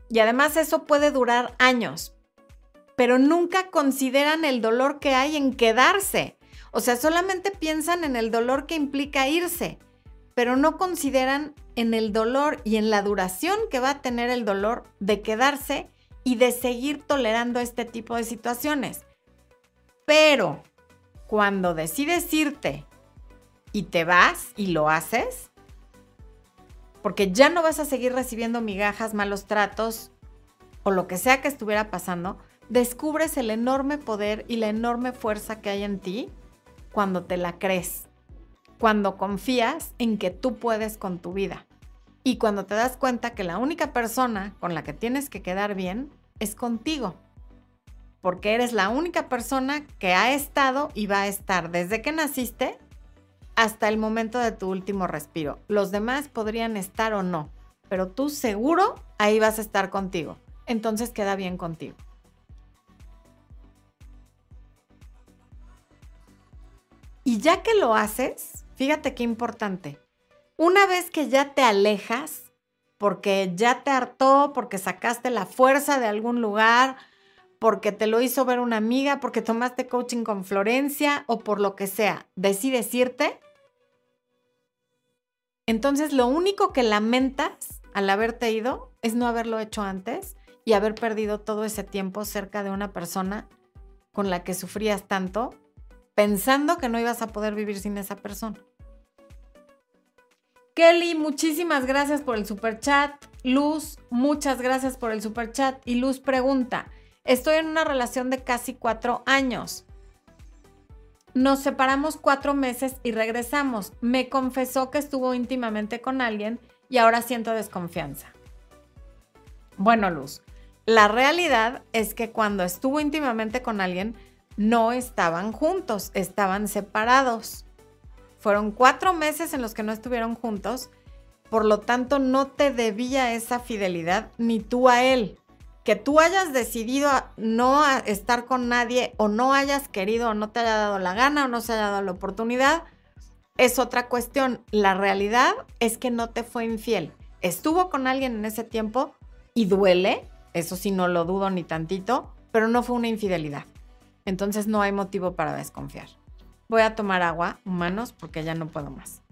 y además eso puede durar años, pero nunca consideran el dolor que hay en quedarse. O sea, solamente piensan en el dolor que implica irse, pero no consideran en el dolor y en la duración que va a tener el dolor de quedarse y de seguir tolerando este tipo de situaciones. Pero cuando decides irte y te vas y lo haces, porque ya no vas a seguir recibiendo migajas, malos tratos o lo que sea que estuviera pasando, descubres el enorme poder y la enorme fuerza que hay en ti cuando te la crees, cuando confías en que tú puedes con tu vida. Y cuando te das cuenta que la única persona con la que tienes que quedar bien es contigo porque eres la única persona que ha estado y va a estar desde que naciste hasta el momento de tu último respiro. Los demás podrían estar o no, pero tú seguro ahí vas a estar contigo. Entonces queda bien contigo. Y ya que lo haces, fíjate qué importante. Una vez que ya te alejas, porque ya te hartó, porque sacaste la fuerza de algún lugar, porque te lo hizo ver una amiga, porque tomaste coaching con Florencia o por lo que sea, decides irte, entonces lo único que lamentas al haberte ido es no haberlo hecho antes y haber perdido todo ese tiempo cerca de una persona con la que sufrías tanto, pensando que no ibas a poder vivir sin esa persona. Kelly, muchísimas gracias por el super chat. Luz, muchas gracias por el super chat. Y Luz pregunta, estoy en una relación de casi cuatro años. Nos separamos cuatro meses y regresamos. Me confesó que estuvo íntimamente con alguien y ahora siento desconfianza. Bueno, Luz, la realidad es que cuando estuvo íntimamente con alguien, no estaban juntos, estaban separados. Fueron cuatro meses en los que no estuvieron juntos, por lo tanto no te debía esa fidelidad ni tú a él. Que tú hayas decidido no estar con nadie o no hayas querido o no te haya dado la gana o no se haya dado la oportunidad, es otra cuestión. La realidad es que no te fue infiel. Estuvo con alguien en ese tiempo y duele, eso sí no lo dudo ni tantito, pero no fue una infidelidad. Entonces no hay motivo para desconfiar. Voy a tomar agua, humanos, porque ya no puedo más.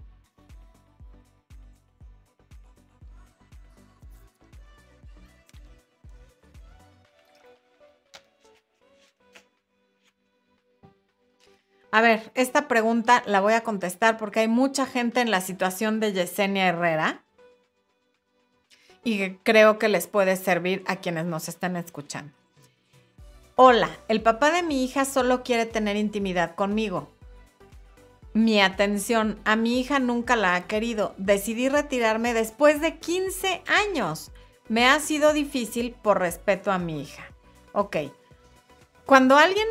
A ver, esta pregunta la voy a contestar porque hay mucha gente en la situación de Yesenia Herrera y creo que les puede servir a quienes nos están escuchando. Hola, el papá de mi hija solo quiere tener intimidad conmigo mi atención. A mi hija nunca la ha querido. Decidí retirarme después de 15 años. Me ha sido difícil por respeto a mi hija. Ok. Cuando alguien,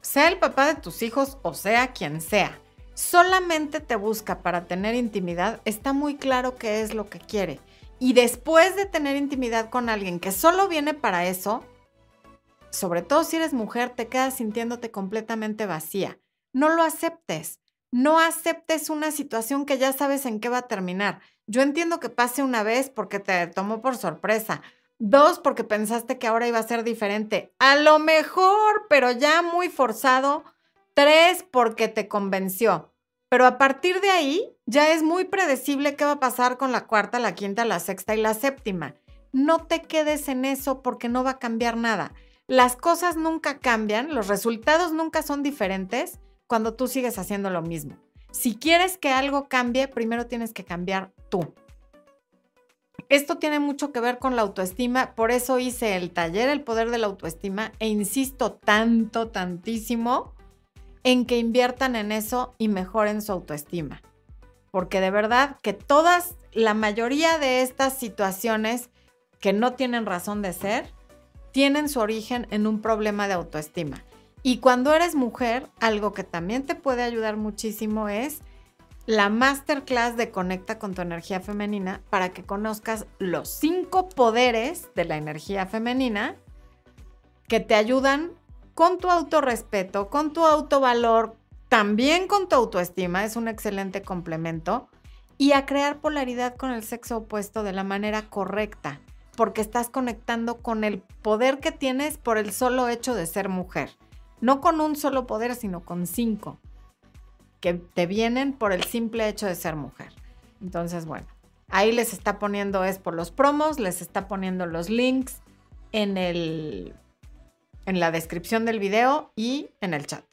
sea el papá de tus hijos o sea quien sea, solamente te busca para tener intimidad, está muy claro qué es lo que quiere. Y después de tener intimidad con alguien que solo viene para eso, sobre todo si eres mujer, te quedas sintiéndote completamente vacía. No lo aceptes no aceptes una situación que ya sabes en qué va a terminar. Yo entiendo que pase una vez porque te tomó por sorpresa. Dos, porque pensaste que ahora iba a ser diferente. A lo mejor, pero ya muy forzado. Tres, porque te convenció. Pero a partir de ahí, ya es muy predecible qué va a pasar con la cuarta, la quinta, la sexta y la séptima. No te quedes en eso porque no va a cambiar nada. Las cosas nunca cambian, los resultados nunca son diferentes cuando tú sigues haciendo lo mismo. Si quieres que algo cambie, primero tienes que cambiar tú. Esto tiene mucho que ver con la autoestima, por eso hice el taller El Poder de la Autoestima e insisto tanto, tantísimo en que inviertan en eso y mejoren su autoestima. Porque de verdad que todas, la mayoría de estas situaciones que no tienen razón de ser, tienen su origen en un problema de autoestima. Y cuando eres mujer, algo que también te puede ayudar muchísimo es la masterclass de Conecta con tu energía femenina para que conozcas los cinco poderes de la energía femenina que te ayudan con tu autorrespeto, con tu autovalor, también con tu autoestima, es un excelente complemento, y a crear polaridad con el sexo opuesto de la manera correcta, porque estás conectando con el poder que tienes por el solo hecho de ser mujer. No con un solo poder, sino con cinco que te vienen por el simple hecho de ser mujer. Entonces, bueno, ahí les está poniendo es por los promos, les está poniendo los links en el en la descripción del video y en el chat.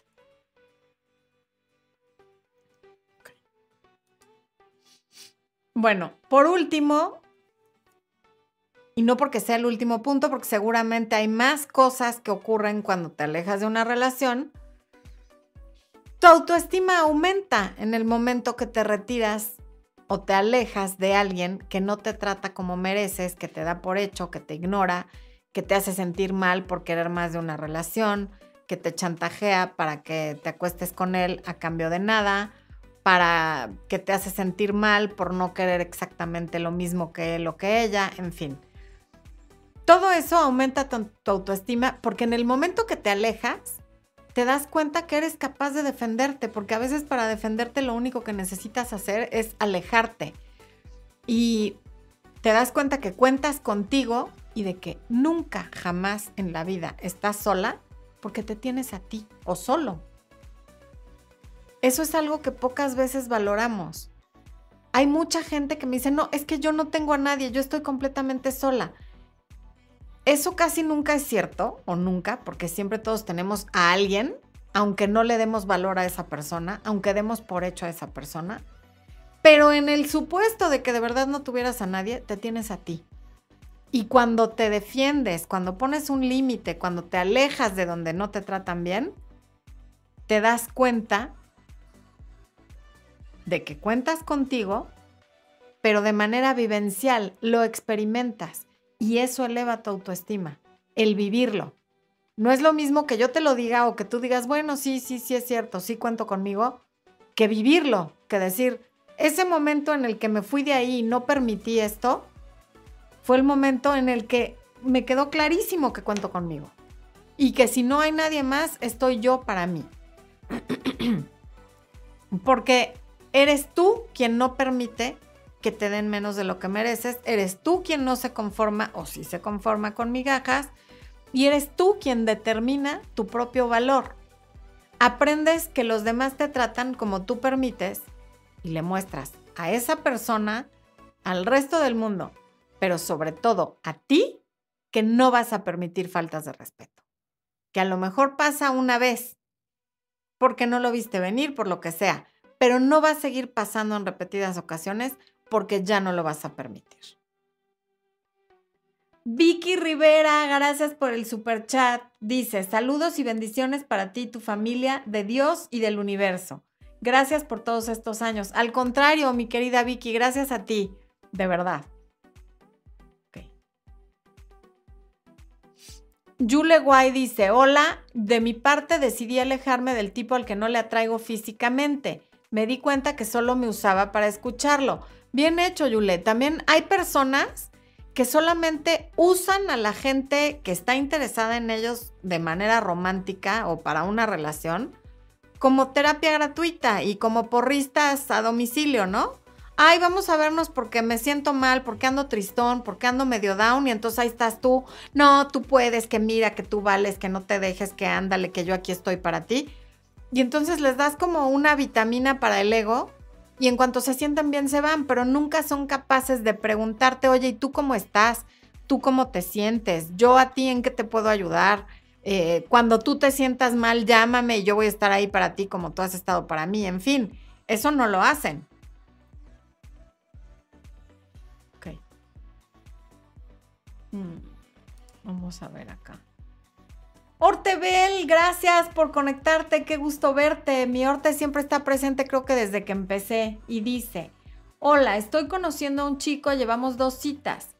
Bueno, por último, y no porque sea el último punto, porque seguramente hay más cosas que ocurren cuando te alejas de una relación. Tu autoestima aumenta en el momento que te retiras o te alejas de alguien que no te trata como mereces, que te da por hecho, que te ignora, que te hace sentir mal por querer más de una relación, que te chantajea para que te acuestes con él a cambio de nada, para que te hace sentir mal por no querer exactamente lo mismo que él o que ella, en fin. Todo eso aumenta tu, autoestima porque en el momento que te alejas, te das cuenta que eres capaz de defenderte, porque a veces para defenderte lo único que necesitas hacer es alejarte. Y te das cuenta que cuentas contigo y de que nunca, jamás en la vida estás sola porque te tienes a ti o solo. Eso es algo que pocas veces valoramos. Hay mucha gente que me dice, no, es que yo no tengo a nadie, yo estoy completamente sola. Eso casi nunca es cierto, o nunca, porque siempre todos tenemos a alguien, aunque no le demos valor a esa persona, aunque demos por hecho a esa persona. Pero en el supuesto de que de verdad no tuvieras a nadie, te tienes a ti. Y cuando te defiendes, cuando pones un límite, cuando te alejas de donde no te tratan bien, te das cuenta de que cuentas contigo, pero de manera vivencial, lo experimentas y eso eleva tu autoestima, el vivirlo. No es lo mismo que yo te lo diga o que tú digas, bueno, sí, sí, sí es cierto, sí cuento conmigo, que vivirlo, que decir, ese momento en el que me fui de ahí y no permití esto, fue el momento en el que me quedó clarísimo que cuento conmigo. Y que si no hay nadie más, estoy yo para mí. Porque eres tú quien no permite que te den menos de lo que mereces, eres tú quien no se conforma o si se conforma con migajas y eres tú quien determina tu propio valor. Aprendes que los demás te tratan como tú permites y le muestras a esa persona, al resto del mundo, pero sobre todo a ti, que no vas a permitir faltas de respeto. Que a lo mejor pasa una vez porque no lo viste venir, por lo que sea, pero no va a seguir pasando en repetidas ocasiones porque ya no lo vas a permitir. Vicky Rivera, gracias por el super chat. Dice, saludos y bendiciones para ti, tu familia, de Dios y del universo. Gracias por todos estos años. Al contrario, mi querida Vicky, gracias a ti, de verdad. Okay. Yule Guay dice, hola, de mi parte decidí alejarme del tipo al que no le atraigo físicamente. Me di cuenta que solo me usaba para escucharlo Bien hecho, Yule. También hay personas que solamente usan a la gente que está interesada en ellos de manera romántica o para una relación como terapia gratuita y como porristas a domicilio, ¿no? Ay, vamos a vernos porque me siento mal, porque ando tristón, porque ando medio down y entonces ahí estás tú. No, tú puedes, que mira, que tú vales, que no te dejes, que ándale, que yo aquí estoy para ti. Y entonces les das como una vitamina para el ego y en cuanto se sienten bien se van, pero nunca son capaces de preguntarte, oye, ¿y tú cómo estás? ¿Tú cómo te sientes? ¿Yo a ti en qué te puedo ayudar? Eh, cuando tú te sientas mal, llámame y yo voy a estar ahí para ti como tú has estado para mí. En fin, eso no lo hacen. Ok. Mm, vamos a ver acá. Ortebel, gracias por conectarte, qué gusto verte. Mi Orte siempre está presente, creo que desde que empecé. Y dice, hola, estoy conociendo a un chico, llevamos dos citas.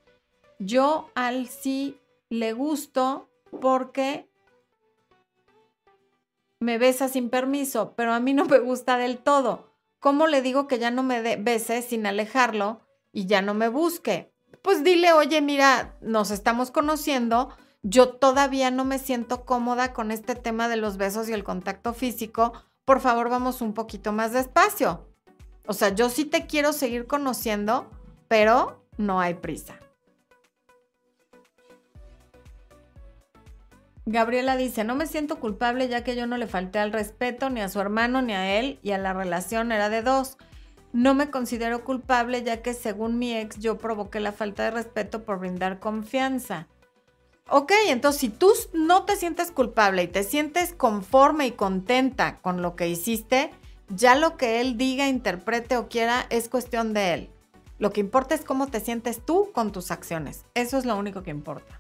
Yo al sí le gusto porque me besa sin permiso, pero a mí no me gusta del todo. ¿Cómo le digo que ya no me bese sin alejarlo y ya no me busque? Pues dile, oye, mira, nos estamos conociendo yo todavía no me siento cómoda con este tema de los besos y el contacto físico, por favor vamos un poquito más despacio. O sea, yo sí te quiero seguir conociendo, pero no hay prisa. Gabriela dice, no me siento culpable ya que yo no le falté al respeto ni a su hermano ni a él y a la relación era de dos. No me considero culpable ya que según mi ex yo provoqué la falta de respeto por brindar confianza. Ok, entonces si tú no te sientes culpable y te sientes conforme y contenta con lo que hiciste, ya lo que él diga, interprete o quiera es cuestión de él. Lo que importa es cómo te sientes tú con tus acciones. Eso es lo único que importa.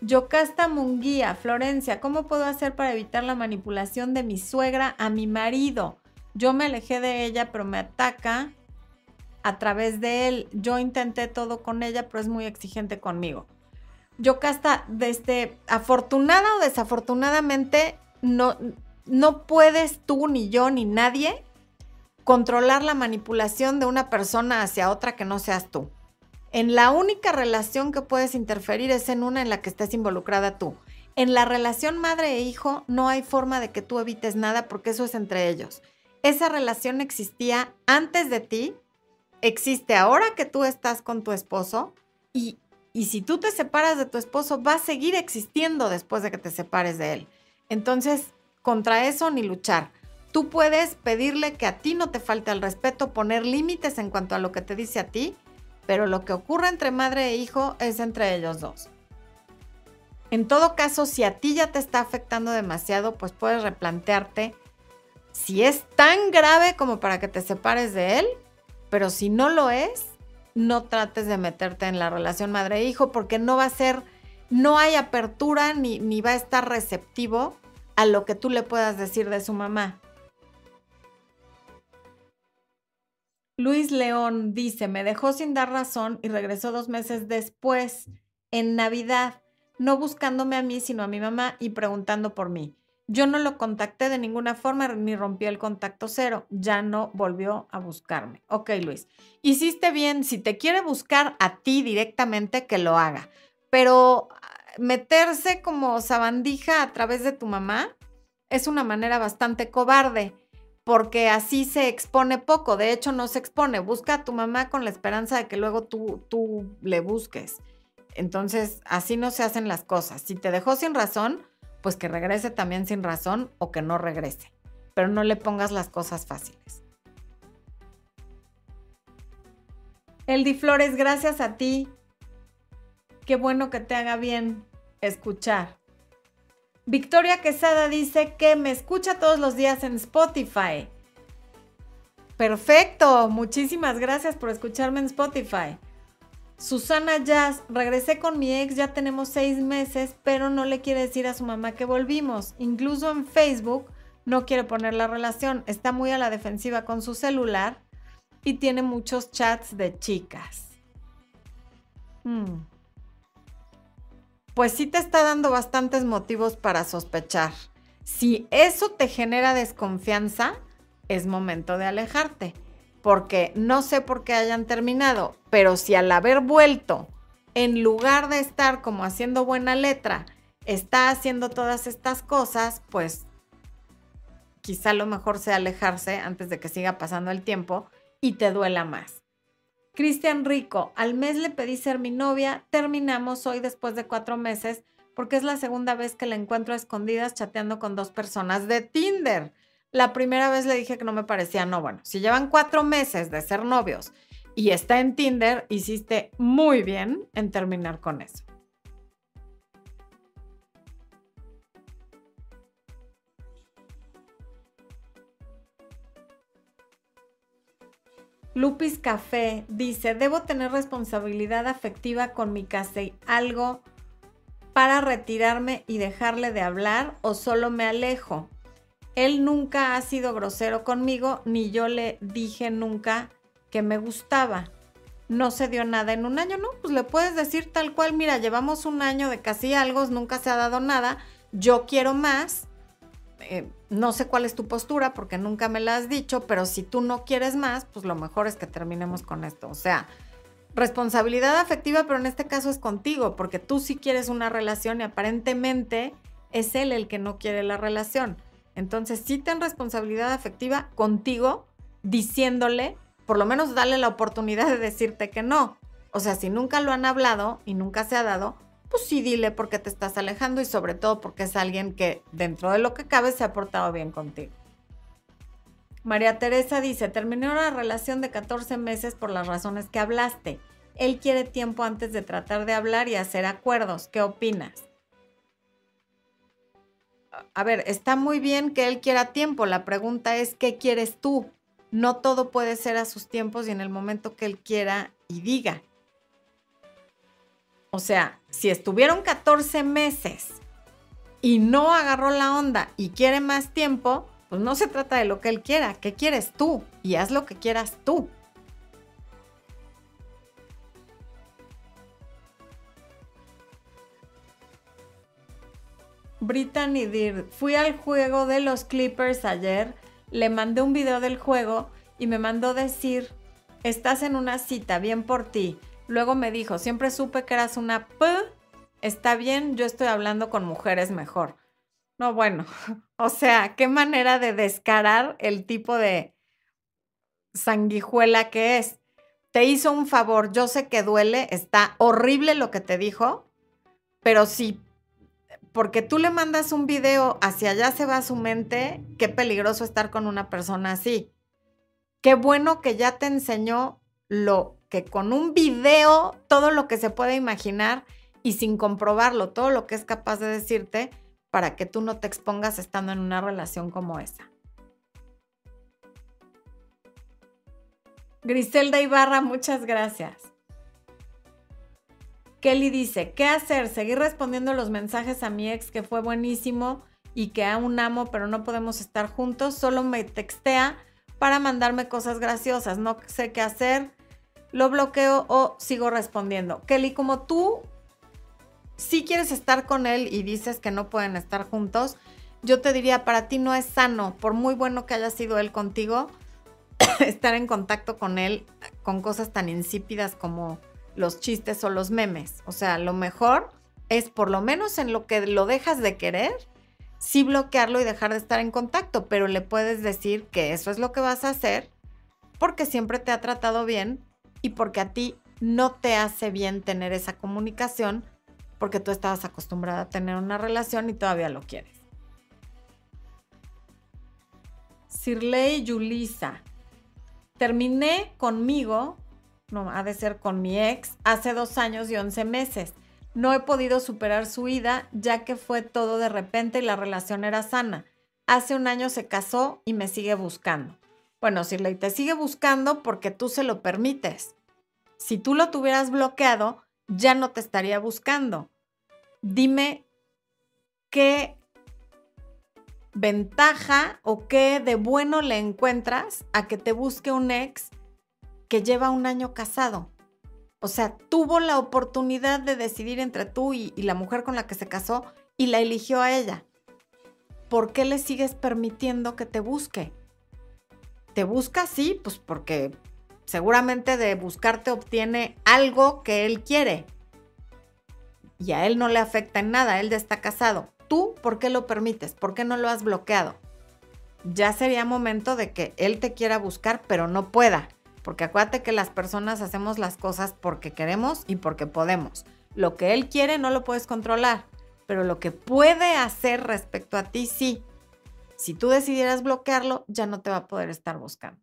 Yocasta Munguía, Florencia, ¿cómo puedo hacer para evitar la manipulación de mi suegra a mi marido? Yo me alejé de ella, pero me ataca a través de él. Yo intenté todo con ella, pero es muy exigente conmigo. Yocasta, desde afortunada o desafortunadamente, no, no puedes tú, ni yo, ni nadie controlar la manipulación de una persona hacia otra que no seas tú. En la única relación que puedes interferir es en una en la que estés involucrada tú. En la relación madre e hijo no hay forma de que tú evites nada porque eso es entre ellos. Esa relación existía antes de ti, existe ahora que tú estás con tu esposo y, y si tú te separas de tu esposo va a seguir existiendo después de que te separes de él. Entonces, contra eso ni luchar. Tú puedes pedirle que a ti no te falte el respeto, poner límites en cuanto a lo que te dice a ti, pero lo que ocurre entre madre e hijo es entre ellos dos. En todo caso, si a ti ya te está afectando demasiado, pues puedes replantearte si es tan grave como para que te separes de él, pero si no lo es, no trates de meterte en la relación madre-hijo porque no va a ser, no hay apertura ni, ni va a estar receptivo a lo que tú le puedas decir de su mamá. Luis León dice, me dejó sin dar razón y regresó dos meses después, en Navidad no buscándome a mí, sino a mi mamá y preguntando por mí. Yo no lo contacté de ninguna forma ni rompió el contacto cero. Ya no volvió a buscarme. Ok, Luis. Hiciste bien. Si te quiere buscar a ti directamente, que lo haga. Pero ah, meterse como sabandija a través de tu mamá es una manera bastante cobarde porque así se expone poco. De hecho, no se expone. Busca a tu mamá con la esperanza de que luego tú, tú le busques. Entonces, así no se hacen las cosas. Si te dejó sin razón, pues que regrese también sin razón o que no regrese. Pero no le pongas las cosas fáciles. Eldi Flores, gracias a ti. Qué bueno que te haga bien escuchar. Victoria Quesada dice que me escucha todos los días en Spotify. Perfecto, muchísimas gracias por escucharme en Spotify. Susana Jazz, regresé con mi ex, ya tenemos seis meses, pero no le quiere decir a su mamá que volvimos. Incluso en Facebook no quiere poner la relación, está muy a la defensiva con su celular y tiene muchos chats de chicas. Hmm. Pues sí te está dando bastantes motivos para sospechar. Si eso te genera desconfianza, es momento de alejarte porque no sé por qué hayan terminado, pero si al haber vuelto, en lugar de estar como haciendo buena letra, está haciendo todas estas cosas, pues quizá lo mejor sea alejarse antes de que siga pasando el tiempo y te duela más. Cristian Rico, al mes le pedí ser mi novia, terminamos hoy después de cuatro meses porque es la segunda vez que la encuentro a escondidas chateando con dos personas de Tinder. La primera vez le dije que no me parecía, no, bueno, si llevan cuatro meses de ser novios y está en Tinder, hiciste muy bien en terminar con eso. Lupis Café dice, debo tener responsabilidad afectiva con mi casa y algo para retirarme y dejarle de hablar o solo me alejo. Él nunca ha sido grosero conmigo, ni yo le dije nunca que me gustaba. No se dio nada en un año, ¿no? Pues le puedes decir tal cual, mira, llevamos un año de casi algo, nunca se ha dado nada, yo quiero más. Eh, no sé cuál es tu postura porque nunca me la has dicho, pero si tú no quieres más, pues lo mejor es que terminemos con esto. O sea, responsabilidad afectiva, pero en este caso es contigo, porque tú sí quieres una relación y aparentemente es él el que no quiere la relación. Entonces, sí ten responsabilidad afectiva contigo, diciéndole, por lo menos dale la oportunidad de decirte que no. O sea, si nunca lo han hablado y nunca se ha dado, pues sí dile por qué te estás alejando y sobre todo porque es alguien que dentro de lo que cabe se ha portado bien contigo. María Teresa dice, terminé una relación de 14 meses por las razones que hablaste. Él quiere tiempo antes de tratar de hablar y hacer acuerdos. ¿Qué opinas? A ver, está muy bien que él quiera tiempo, la pregunta es, ¿qué quieres tú? No todo puede ser a sus tiempos y en el momento que él quiera y diga. O sea, si estuvieron 14 meses y no agarró la onda y quiere más tiempo, pues no se trata de lo que él quiera, ¿qué quieres tú? Y haz lo que quieras tú. Brittany Dir, fui al juego de los Clippers ayer, le mandé un video del juego y me mandó decir, estás en una cita, bien por ti. Luego me dijo, siempre supe que eras una P está bien, yo estoy hablando con mujeres mejor. No, bueno, o sea, qué manera de descarar el tipo de sanguijuela que es. Te hizo un favor, yo sé que duele, está horrible lo que te dijo, pero si porque tú le mandas un video hacia allá se va su mente, qué peligroso estar con una persona así. Qué bueno que ya te enseñó lo que con un video, todo lo que se puede imaginar y sin comprobarlo, todo lo que es capaz de decirte para que tú no te expongas estando en una relación como esa. Griselda Ibarra, muchas gracias. Kelly dice, ¿qué hacer? Seguir respondiendo los mensajes a mi ex que fue buenísimo y que aún amo, pero no podemos estar juntos. Solo me textea para mandarme cosas graciosas. No sé qué hacer. Lo bloqueo o sigo respondiendo. Kelly, como tú si quieres estar con él y dices que no pueden estar juntos, yo te diría, para ti no es sano, por muy bueno que haya sido él contigo, estar en contacto con él con cosas tan insípidas como los chistes o los memes. O sea, lo mejor es por lo menos en lo que lo dejas de querer, sí bloquearlo y dejar de estar en contacto, pero le puedes decir que eso es lo que vas a hacer porque siempre te ha tratado bien y porque a ti no te hace bien tener esa comunicación porque tú estabas acostumbrada a tener una relación y todavía lo quieres. Sirley Yulisa. Terminé conmigo, no, ha de ser con mi ex, hace dos años y once meses. No he podido superar su ida ya que fue todo de repente y la relación era sana. Hace un año se casó y me sigue buscando. Bueno, Sirley, te sigue buscando porque tú se lo permites. Si tú lo tuvieras bloqueado, ya no te estaría buscando. Dime qué ventaja o qué de bueno le encuentras a que te busque un ex que lleva un año casado. O sea, tuvo la oportunidad de decidir entre tú y, la mujer con la que se casó y la eligió a ella. ¿Por qué le sigues permitiendo que te busque? ¿Te busca? Sí, pues porque seguramente de buscarte obtiene algo que él quiere. Y a él no le afecta en nada, él ya está casado. ¿Tú por qué lo permites? ¿Por qué no lo has bloqueado? Ya sería momento de que él te quiera buscar, pero no pueda. Porque acuérdate que las personas hacemos las cosas porque queremos y porque podemos. Lo que él quiere no lo puedes controlar, pero lo que puede hacer respecto a ti sí. Si tú decidieras bloquearlo, ya no te va a poder estar buscando.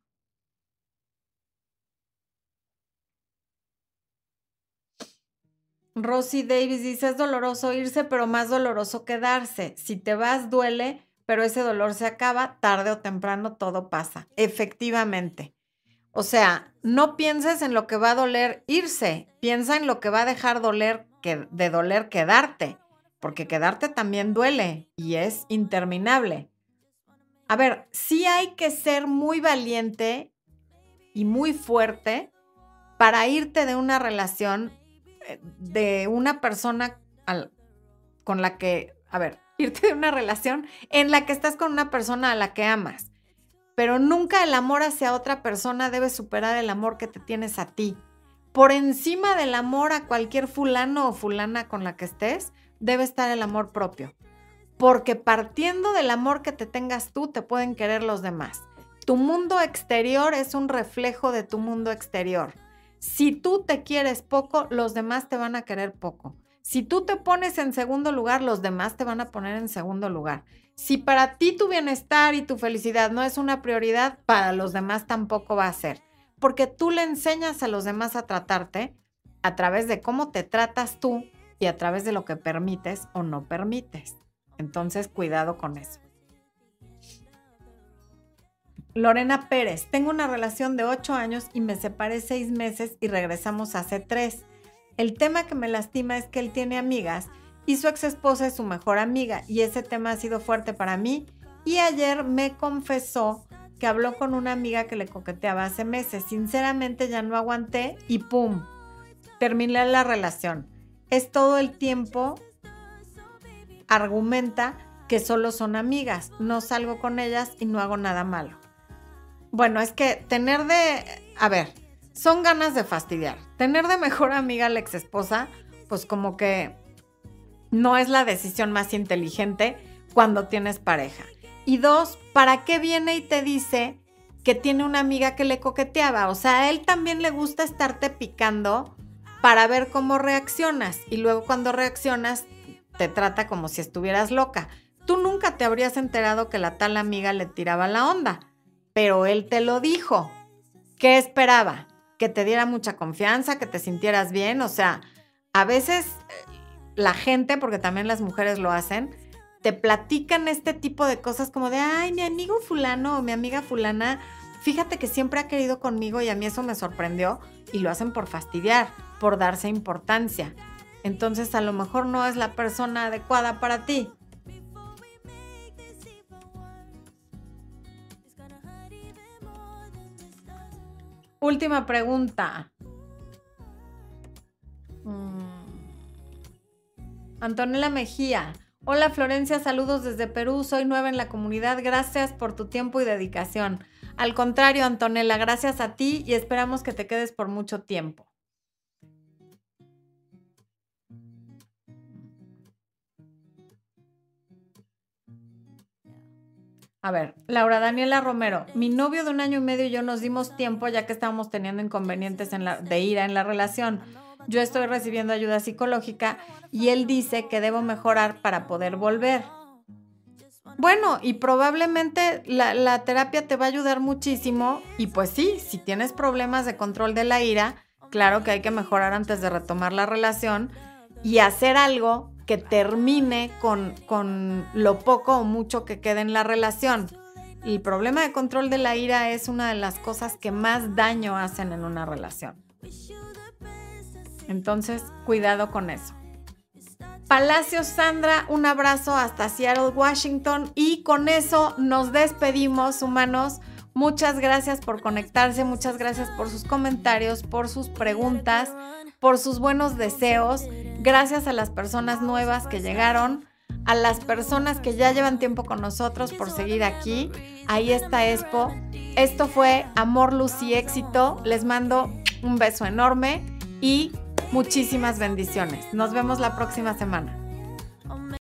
Rosy Davis dice, es doloroso irse, pero más doloroso quedarse. Si te vas, duele, pero ese dolor se acaba, tarde o temprano todo pasa. Efectivamente. O sea, no pienses en lo que va a doler irse, piensa en lo que va a dejar doler que, de doler quedarte, porque quedarte también duele y es interminable. A ver, sí hay que ser muy valiente y muy fuerte para irte de una relación de una persona con la que, a ver, irte de una relación en la que estás con una persona a la que amas. Pero nunca el amor hacia otra persona debe superar el amor que te tienes a ti. Por encima del amor a cualquier fulano o fulana con la que estés, debe estar el amor propio. Porque partiendo del amor que te tengas tú, te pueden querer los demás. Tu mundo exterior es un reflejo de tu mundo exterior. Si tú te quieres poco, los demás te van a querer poco. Si tú te pones en segundo lugar, los demás te van a poner en segundo lugar. Si para ti tu bienestar y tu felicidad no es una prioridad, para los demás tampoco va a ser. Porque tú le enseñas a los demás a tratarte a través de cómo te tratas tú y a través de lo que permites o no permites. Entonces, cuidado con eso. Lorena Pérez, tengo una relación de ocho años y me separé seis meses y regresamos hace tres. El tema que me lastima es que él tiene amigas y su ex esposa es su mejor amiga y ese tema ha sido fuerte para mí y ayer me confesó que habló con una amiga que le coqueteaba hace meses. Sinceramente ya no aguanté y ¡pum! Terminé la relación. Es todo el tiempo, argumenta que solo son amigas, no salgo con ellas y no hago nada malo. Bueno, es que tener de, a ver, son ganas de fastidiar. Tener de mejor amiga a la ex esposa, pues como que no es la decisión más inteligente cuando tienes pareja. Y dos, ¿para qué viene y te dice que tiene una amiga que le coqueteaba? O sea, a él también le gusta estarte picando para ver cómo reaccionas. Y luego cuando reaccionas, te trata como si estuvieras loca. Tú nunca te habrías enterado que la tal amiga le tiraba la onda, pero él te lo dijo. ¿Qué esperaba? Que te diera mucha confianza, que te sintieras bien. O sea, a veces la gente, porque también las mujeres lo hacen, te platican este tipo de cosas como de, ay, mi amigo fulano o mi amiga fulana, fíjate que siempre ha querido conmigo y a mí eso me sorprendió y lo hacen por fastidiar, por darse importancia. Entonces a lo mejor no es la persona adecuada para ti. Última pregunta. Antonella Mejía. Hola Florencia, saludos desde Perú. Soy nueva en la comunidad. Gracias por tu tiempo y dedicación. Al contrario, Antonella, gracias a ti y esperamos que te quedes por mucho tiempo. A ver, Laura Daniela Romero, mi novio de un año y medio y yo nos dimos tiempo ya que estábamos teniendo inconvenientes de ira en la relación. Yo estoy recibiendo ayuda psicológica y él dice que debo mejorar para poder volver. Bueno, y probablemente la, terapia te va a ayudar muchísimo y pues sí, si tienes problemas de control de la ira, claro que hay que mejorar antes de retomar la relación y hacer algo que termine con, con lo poco o mucho que quede en la relación. El problema de control de la ira es una de las cosas que más daño hacen en una relación. Entonces, cuidado con eso. Palacio Sandra, un abrazo hasta Seattle, Washington. Y con eso nos despedimos, humanos. Muchas gracias por conectarse, muchas gracias por sus comentarios, por sus preguntas, por sus buenos deseos. Gracias a las personas nuevas que llegaron, a las personas que ya llevan tiempo con nosotros por seguir aquí. Ahí está Expo. Esto fue Amor, Luz y Éxito. Les mando un beso enorme y muchísimas bendiciones. Nos vemos la próxima semana.